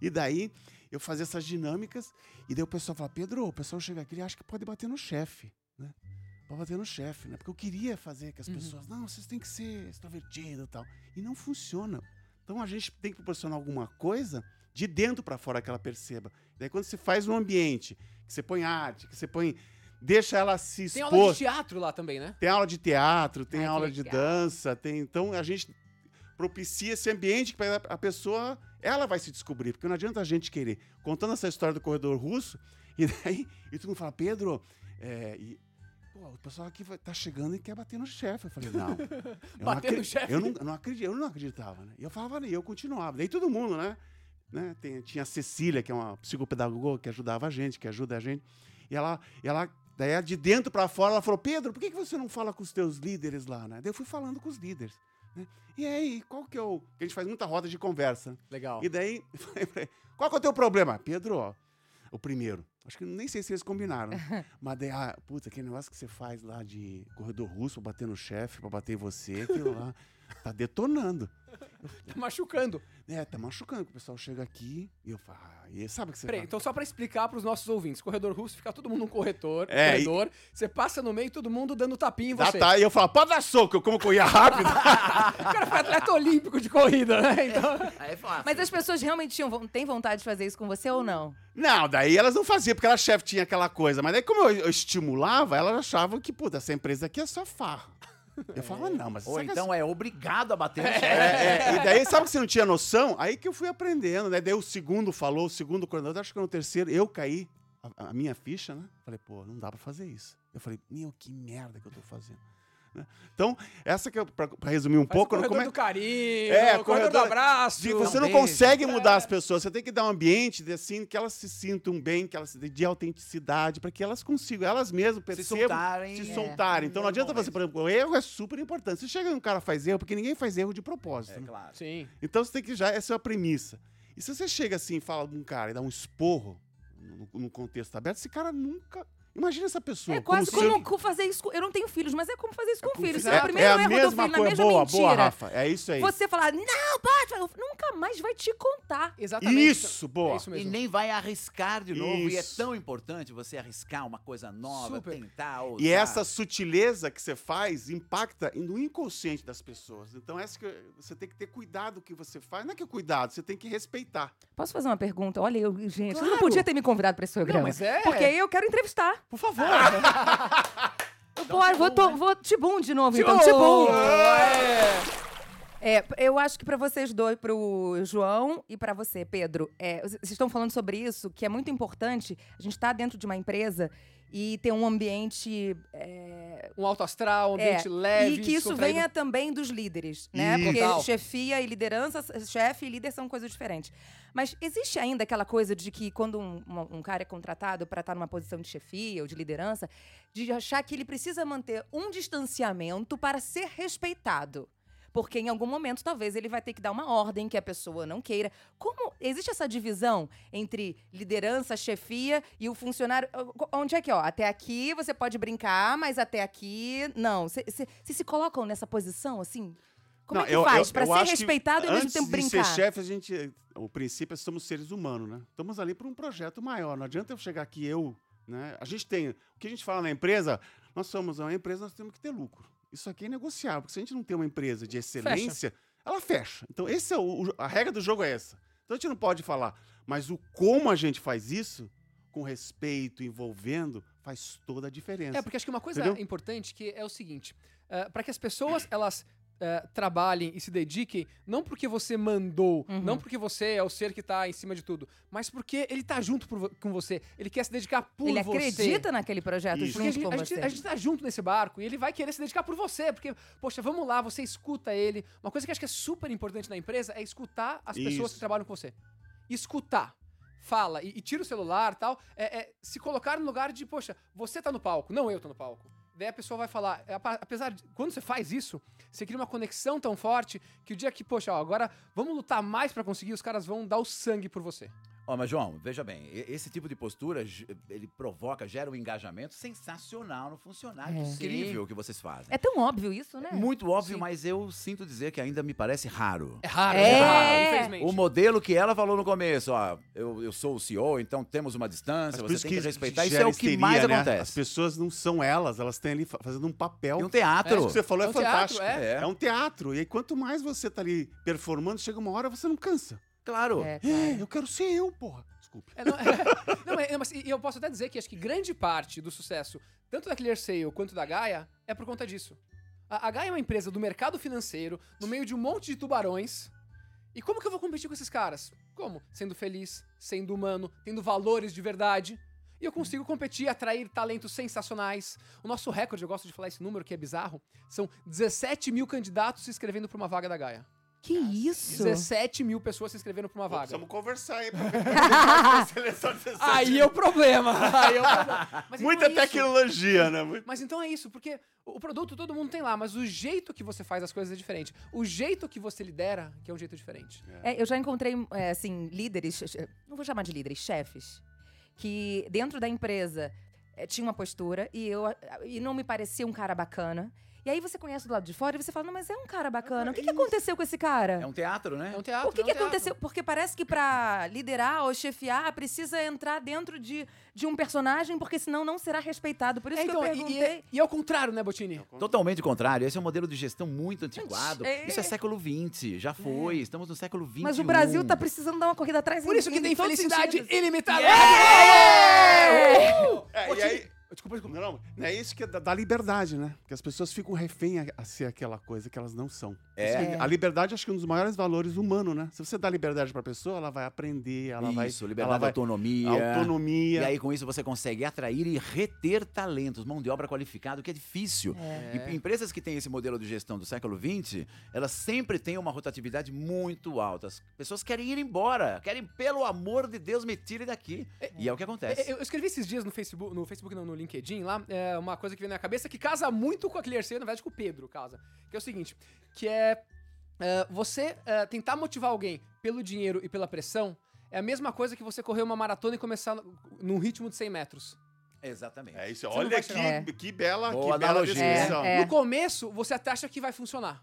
E daí eu fazia essas dinâmicas e daí o pessoal fala, Pedro, o pessoal chega aqui e acha que pode bater no chefe, né? Pode bater no chefe, né? Porque eu queria fazer que as Uhum. pessoas, não, vocês têm que ser extrovertido e tal. E não funciona. Então a gente tem que proporcionar alguma coisa de dentro para fora que ela perceba. Daí quando você faz um ambiente, que você põe arte, que você põe. Deixa ela se Tem expor. aula de teatro lá também, né? Tem aula de teatro, tem Ai, aula de dança, tem. Então a gente propicia esse ambiente que a pessoa ela vai se descobrir, porque não adianta a gente querer. Contando essa história do corredor russo, e daí e todo mundo fala, Pedro, é, e, pô, o pessoal aqui vai, tá chegando e quer bater no chefe. Eu falei, não. eu Bater no chefe? Eu não, não acredito, eu não acreditava, né? E eu falava, e eu continuava. Daí todo mundo, né? né? Tem- tinha a Cecília, que é uma psicopedagoga que ajudava a gente, que ajuda a gente. E ela, e ela daí de dentro para fora, ela falou: Pedro, por que, que você não fala com os teus líderes lá, né? Daí eu fui falando com os líderes. Né? E aí, qual que é o. A gente faz muita roda de conversa. Legal. E daí, qual que é o teu problema? Pedro, ó, o primeiro. Acho que nem sei se eles combinaram. Mas daí, ah, puta, aquele negócio que você faz lá de corredor russo pra bater no chefe, pra bater em você, aquilo lá, tá detonando. Tá machucando. É, tá machucando, que o pessoal chega aqui e eu falo, ah, e sabe o que você Peraí, fala? então só pra explicar pros nossos ouvintes. Corredor russo, fica todo mundo num corretor, É, corredor. Você passa no meio, todo mundo dando tapinha em Tá, você. tá, e eu falo, pode dar soco, eu como corria rápido. O cara foi atleta olímpico de corrida, né? Então... Aí é fácil. Mas as pessoas realmente tinham, têm vontade de fazer isso com você ou não? não, daí elas não faziam, porque a chefe tinha aquela coisa. Mas daí, como eu, eu estimulava, elas achavam que, puta, essa empresa aqui é só farra. Eu falava, não, mas Ou então é obrigado a bater no chefe. É, é, e daí, sabe que você não tinha noção? Aí que eu fui aprendendo, né? Daí o segundo falou, o segundo coordenador, acho que no terceiro, eu caí, a, a minha ficha, né? Falei, pô, não dá pra fazer isso. Eu falei, meu, que merda que eu tô fazendo. Né? Então, essa que eu, pra, pra resumir um Faz pouco, o corredor como é- do carinho, É, o corredor do corredor- abraço. de- você não beijo. consegue mudar as pessoas, você tem que dar um ambiente de, assim que elas se sintam bem, que elas de autenticidade, para que elas consigam, elas mesmas percebam, soltarem. se É. soltarem. Então não adianta você, por exemplo, o erro é super importante. Se chega e um cara faz erro, porque ninguém faz erro de propósito. É né? claro. Sim. Então você tem que já, essa é a premissa. E se você chega assim e fala de um cara e dá um esporro no, no contexto aberto, esse cara nunca. Imagina essa pessoa. É quase se como, eu- co- fazer isso. com- Eu não tenho filhos, mas é como fazer isso com filhos. é, É, o primeiro é a erro do mesma filho, na coisa. mesma Boa, mentira. boa, Rafa. É isso aí. Você falar, não, pode, nunca mais vai te contar. Exatamente. Isso, boa. É isso E nem vai arriscar de novo. E é Isso. tão importante você arriscar uma coisa nova, Super. tentar ousar. E essa sutileza que você faz impacta no inconsciente das pessoas. Então, essa que você tem que ter cuidado o que você faz. Não é que é cuidado, você tem que respeitar. Posso fazer uma pergunta? Olha, eu, gente, você não Claro. podia ter me convidado para esse programa. mas é. Porque aí eu quero entrevistar. Por favor. Eu vou, to- vou Tibum de novo, então. Tibum! Tibum. É. É, eu acho que pra vocês dois, pro João e pra você, Pedro, é, vocês estão falando sobre isso, que é muito importante. A gente tá dentro de uma empresa e ter um ambiente é, Um alto astral, um ambiente é, leve. e que isso venha também dos líderes, né? Isso. Porque Total. chefia e liderança, chefe e líder são coisas diferentes. Mas existe ainda aquela coisa de que quando um, um cara é contratado para estar numa posição de chefia ou de liderança, de achar que ele precisa manter um distanciamento para ser respeitado. Porque em algum momento, talvez, ele vai ter que dar uma ordem que a pessoa não queira. Como existe essa divisão entre liderança, chefia e o funcionário? Onde é que, ó, até aqui você pode brincar, mas até aqui não. Vocês se colocam nessa posição, assim? Como Não, é que eu- faz? eu ser respeitado e ao mesmo antes tempo de brincar. ser chefe, a gente. O princípio é que somos seres humanos, né? Estamos ali para um projeto maior. Não adianta eu chegar aqui, eu. Né? A gente tem. O que a gente fala na empresa, nós somos uma empresa, nós temos que ter lucro. Isso aqui é negociável, porque se a gente não tem uma empresa de excelência, ela fecha. Então, esse é o, a regra do jogo é essa. Então a gente não pode falar, mas o como a gente faz isso, com respeito, envolvendo, faz toda a diferença. É, porque acho que uma coisa Entendeu? importante que é o seguinte: para que as pessoas elas eh, trabalhem e se dediquem, não porque você mandou, Uhum. não porque você é o ser que tá em cima de tudo, mas porque ele tá junto por com você. Ele quer se dedicar por Ele você. acredita naquele projeto Isso. Porque a junto gente, com a, gente, você. a gente tá junto nesse barco e ele vai querer se dedicar por você. Porque, poxa, vamos lá, você escuta ele. Uma coisa que eu acho que é super importante na empresa é escutar as pessoas Isso. que trabalham com você. Escutar. Fala e, e tira o celular tal. É, é se colocar no lugar de, poxa, você tá no palco, não eu tô no palco. Daí a pessoa vai falar, é, apesar de. Quando você faz isso, você cria uma conexão tão forte que o dia que, poxa, ó, agora vamos lutar mais pra conseguir, os caras vão dar o sangue por você. Ó, mas João, veja bem, esse tipo de postura, ele provoca, gera um engajamento sensacional no funcionário. É. Incrível o que vocês fazem. É tão óbvio isso, né? Muito óbvio, Sim. mas eu sinto dizer que ainda me parece raro. É raro, É. é, raro, infelizmente. O modelo que ela falou no começo, ó, eu, eu sou o CEO, então temos uma distância, Mas por você isso tem que que respeitar. Isso é o que histeria, mais né? As acontece. pessoas não são elas, elas têm ali fa- fazendo um papel. E um É, teatro. isso que você falou é, É um teatro, fantástico. é. É. um teatro. E aí, quanto mais você tá ali performando, chega uma hora você não cansa. Claro. É, É, eu quero ser eu, porra. Desculpe. É, não, é, não, mas- mas e eu posso até dizer que acho que grande parte do sucesso, tanto da Clear Sale quanto da Gaia, é por conta disso. A, a Gaia é uma empresa do mercado financeiro, no meio de um monte de tubarões. E como que eu vou competir com esses caras? Como? Sendo feliz, sendo humano, tendo valores de verdade. E eu consigo competir, atrair talentos sensacionais. O nosso recorde, eu gosto de falar esse número que é bizarro, são 17 mil candidatos se inscrevendo para uma vaga da Gaia. Que isso? 17 mil pessoas se inscrevendo para uma vaga. Precisamos conversar aí pra ver é seleção de Aí é o problema. Aí é o problema. Mas Muita então é isso. tecnologia, né? Muito- Mas então é isso, porque o produto todo mundo tem lá, mas o jeito que você faz as coisas é diferente. O jeito que você lidera, que é um jeito diferente. É, eu já encontrei, é, assim, líderes, não vou chamar de líderes, chefes, que dentro da empresa é, tinha uma postura e eu e não me parecia um cara bacana. E aí você conhece do lado de fora e você fala, não, mas é um cara bacana. O que, que aconteceu com esse cara? É um teatro, né? É um teatro. O que, é um que teatro. aconteceu? Porque parece que pra liderar ou chefiar precisa entrar dentro de, de um personagem, porque senão não será respeitado. Por isso É, então, que eu e- perguntei. e, e ao contrário, né, Botini? Totalmente contrário. Esse é um modelo de gestão muito antiquado. É. Isso é século XX, já foi. Estamos no século XXI. Mas o Brasil tá precisando dar uma corrida atrás Por em- isso que em tem felicidade ilimitada. É! É, e aí, desculpa, desculpa. Não, não, é isso que é da, da liberdade, né? Que as pessoas ficam refém a, a ser aquela coisa que elas não são. É. Isso que- A liberdade acho que é um dos maiores valores humanos, né? Se você dá liberdade pra pessoa, ela vai aprender, ela vai... Isso, liberdade, ela vai, autonomia. autonomia. E aí, com isso, você consegue atrair e reter talentos, mão de obra qualificada, o que é difícil. E empresas que têm esse modelo de gestão do século XX, elas sempre têm uma rotatividade muito alta. As pessoas querem ir embora, querem, pelo amor de Deus, me tirem daqui. E é o que acontece. Eu eu escrevi esses dias no Facebook, no Facebook não, no LinkedIn lá, é, uma coisa que veio na minha cabeça que casa muito com a Clearseio, na verdade com o Pedro casa. Que é o seguinte, que é, é, você é, tentar motivar alguém pelo dinheiro e pela pressão é a mesma coisa que você correr uma maratona e começar no- num ritmo de 100 metros. Exatamente. É isso, Você olha que, chegar. que bela, Boa que bela descrição. É. No começo, você até acha que vai funcionar.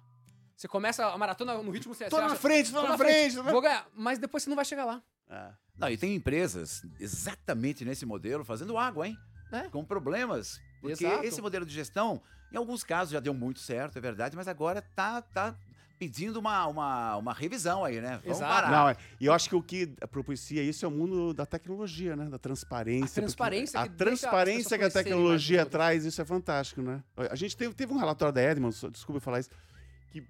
Você começa a maratona no ritmo... Você, Tô na acha, frente, tô "Tô na frente. tô na- Vou ganhar. Mas depois você não vai chegar lá. É. Não, e tem empresas exatamente nesse modelo fazendo água, hein? É. Com problemas. Porque Exato. esse modelo de gestão, em alguns casos já deu muito certo, é verdade, mas agora tá, tá pedindo uma, uma, uma revisão aí, né? Vamos Exato. parar. Não, é- e eu acho que o que propicia isso é o mundo da tecnologia, né? Da transparência. A transparência porque que A transparência que a tecnologia traz, isso é fantástico, né? A gente teve, teve um relatório da Edmonds, desculpa eu falar isso, que,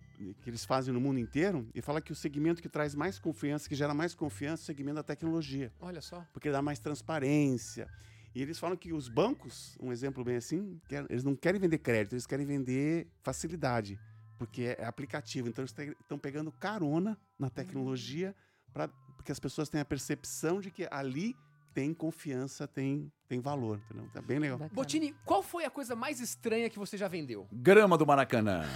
que eles fazem no mundo inteiro, e fala que o segmento que traz mais confiança, que gera mais confiança, é o segmento da tecnologia. Olha só. porque dá mais transparência. E eles falam que os bancos, um exemplo bem assim, eles não querem vender crédito, eles querem vender facilidade, porque é, aplicativo. Então eles estão pegando carona na tecnologia para porque as pessoas têm a percepção de que ali tem confiança, tem, tem valor. Entendeu? Tá bem legal. Bacana. Botini, qual foi a coisa mais estranha que você já vendeu? Grama do Maracanã.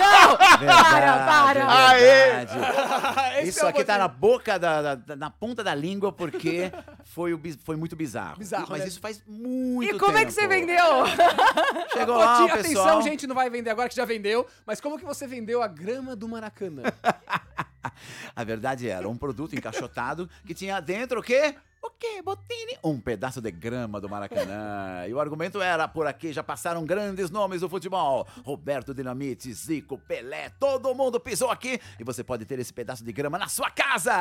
Não! Verdade, para! verdade. Esse Isso é aqui tá na boca, da, da- da- na ponta da língua, porque foi, o foi muito bizarro. Bizarro, Mas né? isso faz muito E como é que você tempo. vendeu? Chegou lá, Botini, o pessoal... atenção, gente, não vai vender agora que já vendeu, mas como que você vendeu a grama do Maracanã? A verdade era um produto encaixotado que tinha dentro o quê? O quê, Botini? Um pedaço de grama do Maracanã. E o argumento era, por aqui já passaram grandes nomes do futebol. Roberto Dinamite, Zico, Pelé, todo mundo pisou aqui. E você pode ter esse pedaço de grama na sua casa.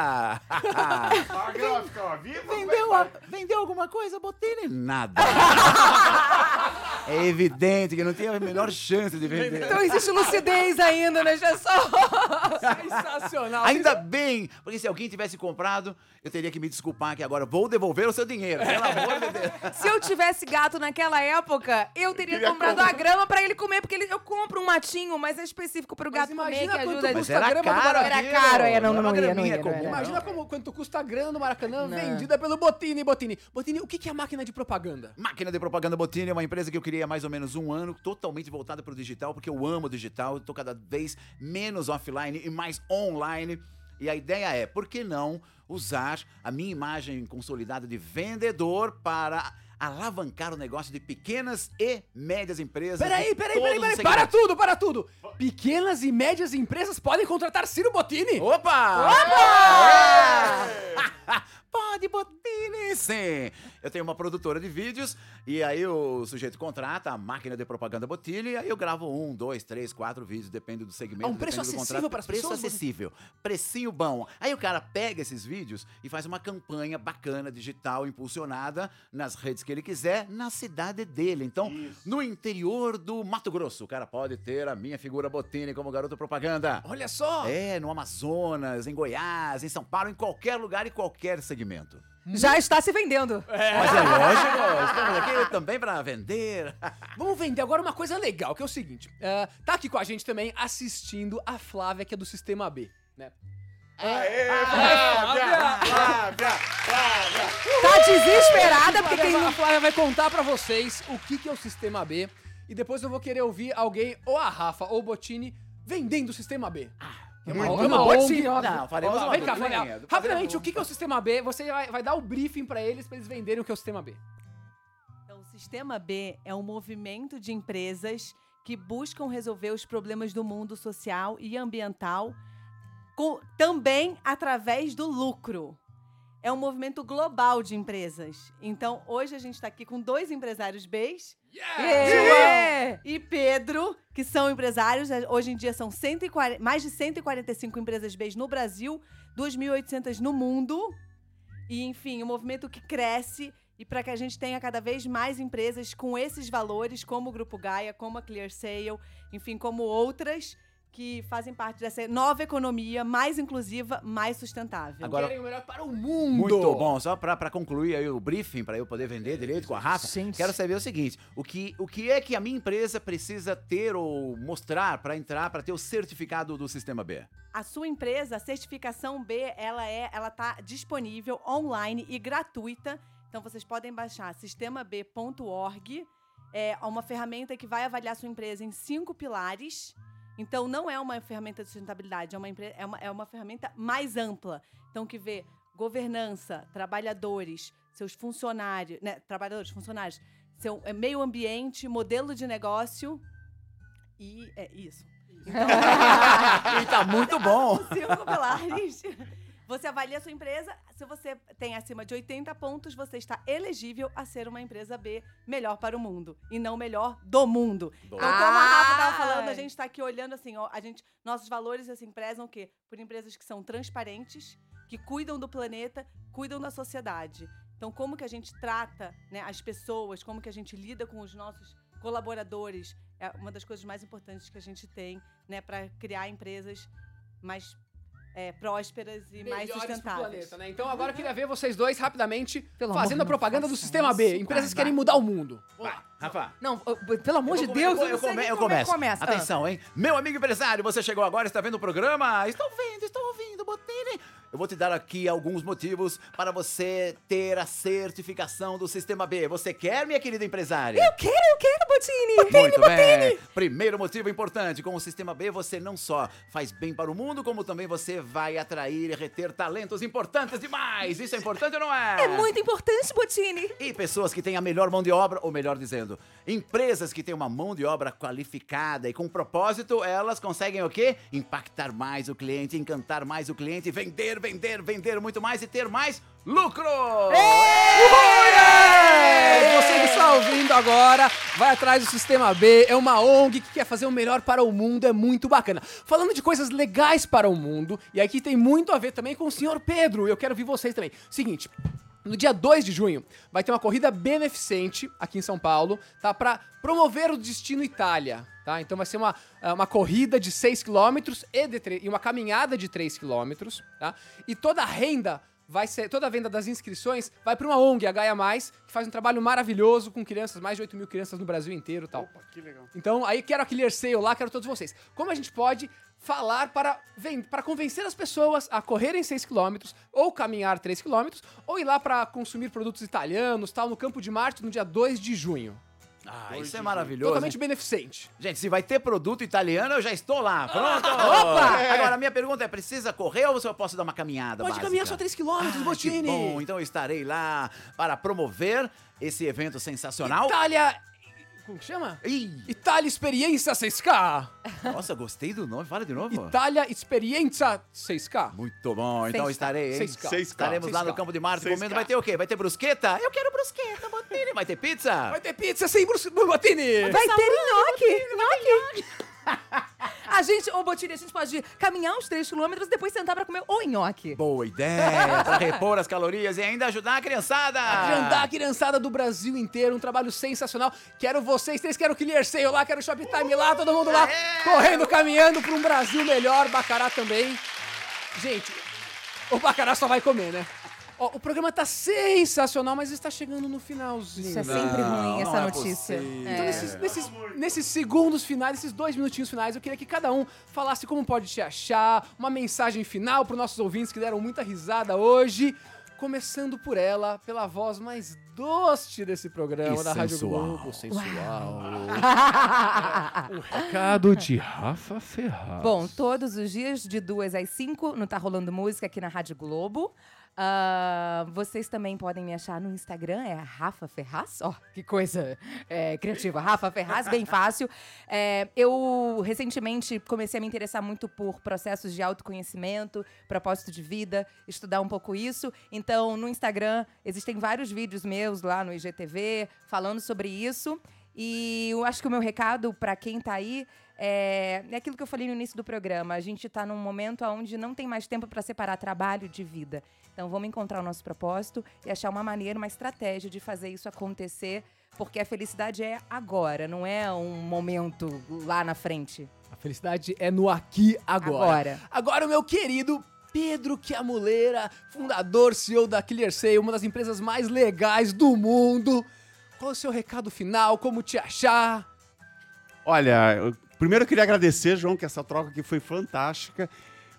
A gráfica, ó, viva! vendeu, a- vendeu alguma coisa, Botini? Nada. é evidente que não tinha a menor chance de vender. Então existe lucidez ainda, né, pessoal? Sensacional. Ainda bem, porque se alguém tivesse comprado, eu teria que me desculpar que agora vou devolver o seu dinheiro, pelo amor de Deus. Se eu tivesse gato naquela época, eu teria Queria comprado a grama pra ele comer, porque ele- eu compro um matinho, mas é específico pro Mas gato comer, imagina que quanto ajuda Mas custa era a grama do caro Maracanã. Era caro, é, não, era não uma ia, não ia, não comum. era. Imagina como, quanto custa a grana do Maracanã Não. vendida pelo Botini. Botini, Botini, o que é a máquina de propaganda? Máquina de Propaganda Botini é uma empresa que eu criei há mais ou menos um ano, totalmente voltada para o digital, porque eu amo o digital, estou cada vez menos offline e mais online. E a ideia é, por que não usar a minha imagem consolidada de vendedor para alavancar o negócio de pequenas e médias empresas. Peraí, peraí, peraí, peraí, para tudo, para tudo. Pequenas e médias empresas podem contratar Ciro Botini. Opa! Opa! Pode, Botini, sim! Eu tenho uma produtora de vídeos e aí o sujeito contrata a máquina de propaganda Botini e aí eu gravo um, dois, três, quatro vídeos, depende do segmento. A um preço acessível para as Preço pessoas, Botini? acessível, precinho bom. Aí o cara pega esses vídeos e faz uma campanha bacana, digital, impulsionada nas redes que ele quiser, na cidade dele. Então, no interior do Mato Grosso, o cara pode ter a minha figura Botini como garoto propaganda. Olha só. É, no Amazonas, em Goiás, em São Paulo, em qualquer lugar e qualquer segmento. Já está se vendendo. Mas é lógico, estamos aqui também para vender. Vamos vender agora uma coisa legal, que é o seguinte. é, tá aqui com a gente também assistindo a Flávia, que é do Sistema B, né? Aê, Flávia! Flávia! Flávia! Tá desesperada porque tem A Flávia vai contar pra vocês o que, que é o Sistema B. E depois eu vou querer ouvir alguém, ou a Rafa ou o Botini, vendendo o Sistema B. É uma, Muito é uma ONG. Não, faremos uma Vem cá, fazer Rapidamente, o que, é o Sistema B? Você vai, vai dar o briefing pra eles, pra eles venderem o que é o Sistema B. Então, o Sistema B é um movimento de empresas que buscam resolver os problemas do mundo social e ambiental com- também através do lucro. É um movimento global de empresas. Então, hoje a gente está aqui com dois empresários Bs, É. e Pedro, que são empresários. eh, Hoje em dia são 140 mais de 145 empresas Bs no Brasil, 2.800 no mundo. E, enfim, um movimento que cresce e para que a gente tenha cada vez mais empresas com esses valores, como o Grupo Gaia, como a Clear Sale, enfim, como outras que fazem parte dessa nova economia mais inclusiva, mais sustentável. Agora- Querem o melhor para o mundo. Muito bom. Só pra concluir aí o briefing, pra eu poder vender direito com a Rafa, Gente. quero saber o seguinte: o que, o que é que a minha empresa precisa ter ou mostrar pra entrar, pra ter o certificado do Sistema B? A sua empresa, a certificação B, ela é, ela tá disponível online e gratuita. Então vocês podem baixar sistemab.org. É uma ferramenta que vai avaliar sua empresa em cinco pilares. Então não é uma ferramenta de sustentabilidade, é uma, é uma, é uma ferramenta mais ampla. Então que vê governança, trabalhadores, seus funcionários, né, trabalhadores, funcionários, seu é, meio ambiente, modelo de negócio e é isso. e tá muito bom. Cinco pilares. Você avalia a sua empresa. Se você tem acima de 80 pontos, você está elegível a ser uma empresa B melhor para o mundo. E não melhor do mundo. Então, como a Rafa estava falando, a gente está aqui olhando assim, ó, a gente, nossos valores assim, prezam o quê? Por empresas que são transparentes, que cuidam do planeta, cuidam da sociedade. Então, como que a gente trata né, as pessoas, como que a gente lida com os nossos colaboradores, é uma das coisas mais importantes que a gente tem, né, para criar empresas mais é, prósperas e mais Melhores sustentáveis. planeta, né? Então agora eu queria ver vocês dois rapidamente Pelo fazendo a propaganda do Sistema B. Empresas Vai, que querem vai. mudar o mundo. Vai, Rafa. Não, pelo amor de Eu, Deus, come- eu, eu, come- eu, como é que começo. começa. Ah. Atenção, hein? Meu amigo empresário, você chegou agora, está vendo o programa? Estou vendo, estou ouvindo, Botini. Eu vou te dar aqui alguns motivos para você ter a certificação do Sistema B. Você quer, minha querida empresária? Eu quero, eu quero, Botini. Muito bem. Primeiro motivo importante, com o Sistema B você não só faz bem para o mundo, como também você vai atrair e reter talentos importantes demais. Isso é importante ou não é? É muito importante, Botini. E pessoas que têm a melhor mão de obra, ou melhor dizendo, empresas que têm uma mão de obra qualificada e com propósito, elas conseguem o quê? Impactar mais o cliente, encantar mais o cliente, vender, vender, vender muito mais e ter mais lucro! É! Você que está ouvindo agora, vai atrás do Sistema B. É uma ONG que quer fazer o melhor para o mundo, é muito bacana. Falando de coisas legais para o mundo, e aqui tem muito a ver também com o senhor Pedro, eu quero ouvir vocês também. Seguinte. No dia 2 de junho, vai ter uma corrida beneficente aqui em São Paulo, tá? Pra promover o Destino Itália, tá? Então vai ser uma, ah, uma corrida de 6 km e, de e uma caminhada de 3 km, tá? E toda a renda vai ser, toda a venda das inscrições vai para uma ONG, a Gaia Mais, que faz um trabalho maravilhoso com crianças, mais de 8 mil crianças no Brasil inteiro e tal. Opa, que legal. Então, aí quero a Clear Sale lá, quero todos vocês. Como a gente pode falar para, para convencer as pessoas a correrem 6 km, ou caminhar 3 km, ou ir lá para consumir produtos italianos, tal, no Campo de Marte, no dia 2 de junho. Ah, isso é maravilhoso. Totalmente hein? beneficente. Gente, se vai ter produto italiano, eu já estou lá. Pronto! Opa! Agora, a minha pergunta é: precisa correr ou eu posso dar uma caminhada? Pode básica? caminhar só 3 km, Ah, que Botini. bom, então eu estarei lá para promover esse evento sensacional. Itália... Como que chama? Ih, Itália Experiência 6K. nossa, gostei do nome. Fala de novo. Itália Experiência 6K. Muito bom, então 6K. estarei, hein? 6K. Estaremos lá no 6K. Campo de Marte 6K. comendo. Vai ter o quê? Vai ter brusqueta? Eu quero brusqueta, Botini. Vai ter pizza? Vai ter pizza sem Bruce Botini. Vai ter nhoque, nhoque. A gente, ô Botini, a gente pode caminhar uns 3 quilômetros e depois sentar pra comer o nhoque. Boa ideia, para repor as calorias e ainda ajudar a criançada. Agrandar a criançada do Brasil inteiro, um trabalho sensacional. Quero vocês três, quero o Clear Sale lá, quero o Shoptime lá, todo mundo lá, É. correndo, caminhando para um Brasil melhor, Bacará também. Gente, o Bacará só vai comer, né? Ó, o programa tá sensacional, mas está chegando no finalzinho. Isso é sempre ruim, não essa é notícia. possível. Então, nesses, nesses, nesses segundos finais, esses dois minutinhos finais, eu queria que cada um falasse como pode te achar, uma mensagem final para nossos ouvintes que deram muita risada hoje. Começando por ela, pela voz mais doce desse programa E da Rádio sensual. Globo. Sensual. um recado de Rafa Ferraz. Bom, todos os dias, de 2 às 5, no Tá Rolando Música aqui na Rádio Globo. Ah, vocês também podem me achar no Instagram, é Rafa Ferraz. Ó, que coisa é, criativa. Rafa Ferraz, bem fácil. É, eu recentemente comecei a me interessar muito por processos de autoconhecimento, propósito de vida, estudar um pouco isso. Então, no Instagram, existem vários vídeos meus lá no IGTV falando sobre isso. E eu acho que o meu recado para quem tá aí é, é aquilo que eu falei no início do programa. A gente está num momento onde não tem mais tempo para separar trabalho de vida. Então vamos encontrar o nosso propósito e achar uma maneira, uma estratégia de fazer isso acontecer, porque a felicidade é agora, não é um momento lá na frente. A felicidade é no aqui agora. Agora. Agora, o meu querido Pedro Chiamuleira, fundador, CEO da ClearSale, uma das empresas mais legais do mundo. Qual é o seu recado final? Como te achar? Olha, primeiro eu queria agradecer, João, que essa troca aqui foi fantástica.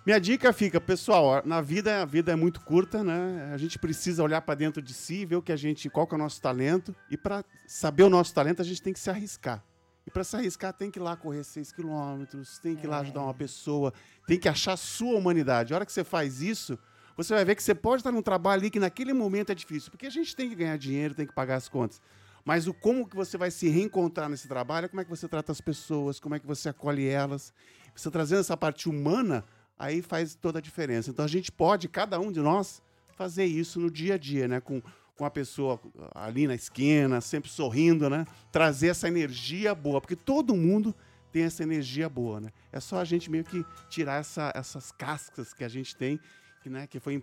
Minha dica fica, pessoal, na vida a vida é muito curta, né? A gente precisa olhar para dentro de si, ver o que a gente, qual que é o nosso talento e para saber o nosso talento a gente tem que se arriscar. E para se arriscar tem que ir lá correr 6 quilômetros, tem que ir lá ajudar uma pessoa, tem que achar a sua humanidade. A hora que você faz isso, você vai ver que você pode estar num trabalho ali que naquele momento é difícil, porque a gente tem que ganhar dinheiro, tem que pagar as contas. Mas o como que você vai se reencontrar nesse trabalho, como é que você trata as pessoas, como é que você acolhe elas. Você trazendo essa parte humana, aí faz toda a diferença. Então a gente pode, cada um de nós, fazer isso no dia a dia, né? Com, com a pessoa ali na esquina, sempre sorrindo, né? Trazer essa energia boa, porque todo mundo tem essa energia boa, né? É só a gente meio que tirar essa- essas cascas que a gente tem, que, né, que foi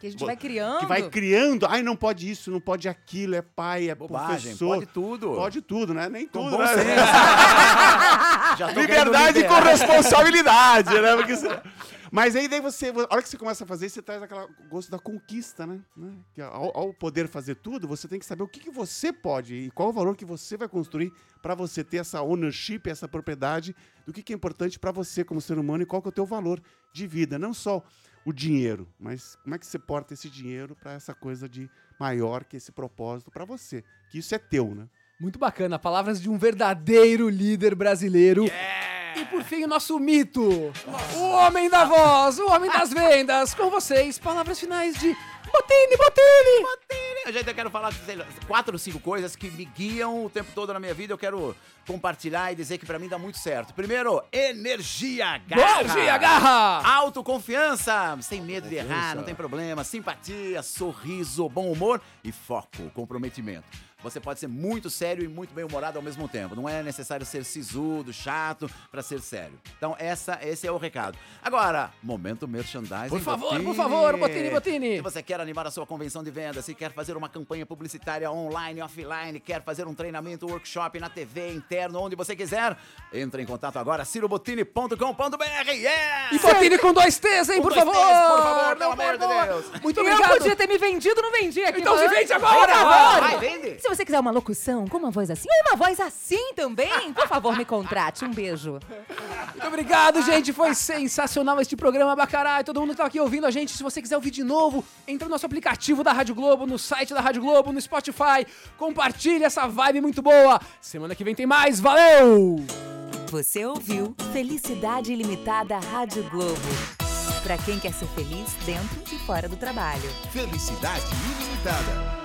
Que a gente vai criando. que vai criando. Ai, não pode isso, não pode aquilo, é pai, é Bobagem, professor. pode tudo. Pode tudo, né? Nem Com tudo, bom né? senso. Já tô querendo Liberdade com responsabilidade, né? Porque você- Mas aí daí você, a hora que você começa a fazer, você traz aquele gosto da conquista, né? Né? Que ao, ao poder fazer tudo, você tem que saber o que, que você pode e qual o valor que você vai construir para você ter essa ownership, essa propriedade do que, que é importante para você como ser humano e qual que é o teu valor de vida. Não só o dinheiro, mas como é que você porta esse dinheiro para essa coisa de maior que esse propósito para você. Que isso é teu, né? Muito bacana, palavras de um verdadeiro líder brasileiro. E por fim, o nosso mito, o homem da voz, o homem das vendas. Com vocês, palavras finais de Botini, Botini. Gente, eu quero falar lá, quatro ou cinco coisas que me guiam o tempo todo na minha vida. Eu quero compartilhar e dizer que pra mim dá muito certo. Primeiro, energia, garra. Energia, garra. Autoconfiança, sem medo de errar, não tem problema. Simpatia, sorriso, bom humor e foco, comprometimento. Você pode ser muito sério e muito bem-humorado ao mesmo tempo. Não é necessário ser sisudo, chato pra ser sério. Então, essa, esse é o recado. Agora, momento merchandising. Por favor, Botini. por favor, Botini, Botini. Se você quer animar a sua convenção de vendas, se quer fazer uma campanha publicitária online, offline, quer fazer um treinamento, workshop na TV, interno, onde você quiser, entre em contato agora, cirobotini.com.br. Yeah! E Botini com dois T's, hein, Com por favor. T's, por favor, pelo amor de. Deus. Muito eu obrigado. podia ter me vendido, não vendi aqui. Então se vende agora. Por favor. Vai, vende! Se você quiser uma locução com uma voz assim ou uma voz assim também, por favor, me contrate. Um beijo. Muito obrigado, gente. Foi sensacional este programa Bacará. E todo mundo que tá aqui ouvindo a gente, se você quiser ouvir de novo, entra no nosso aplicativo da Rádio Globo, no site da Rádio Globo, no Spotify. Compartilha essa vibe muito boa. Semana que vem tem mais. Valeu! Você ouviu Felicidade Ilimitada Rádio Globo. Pra quem quer ser feliz dentro e fora do trabalho. Felicidade ilimitada.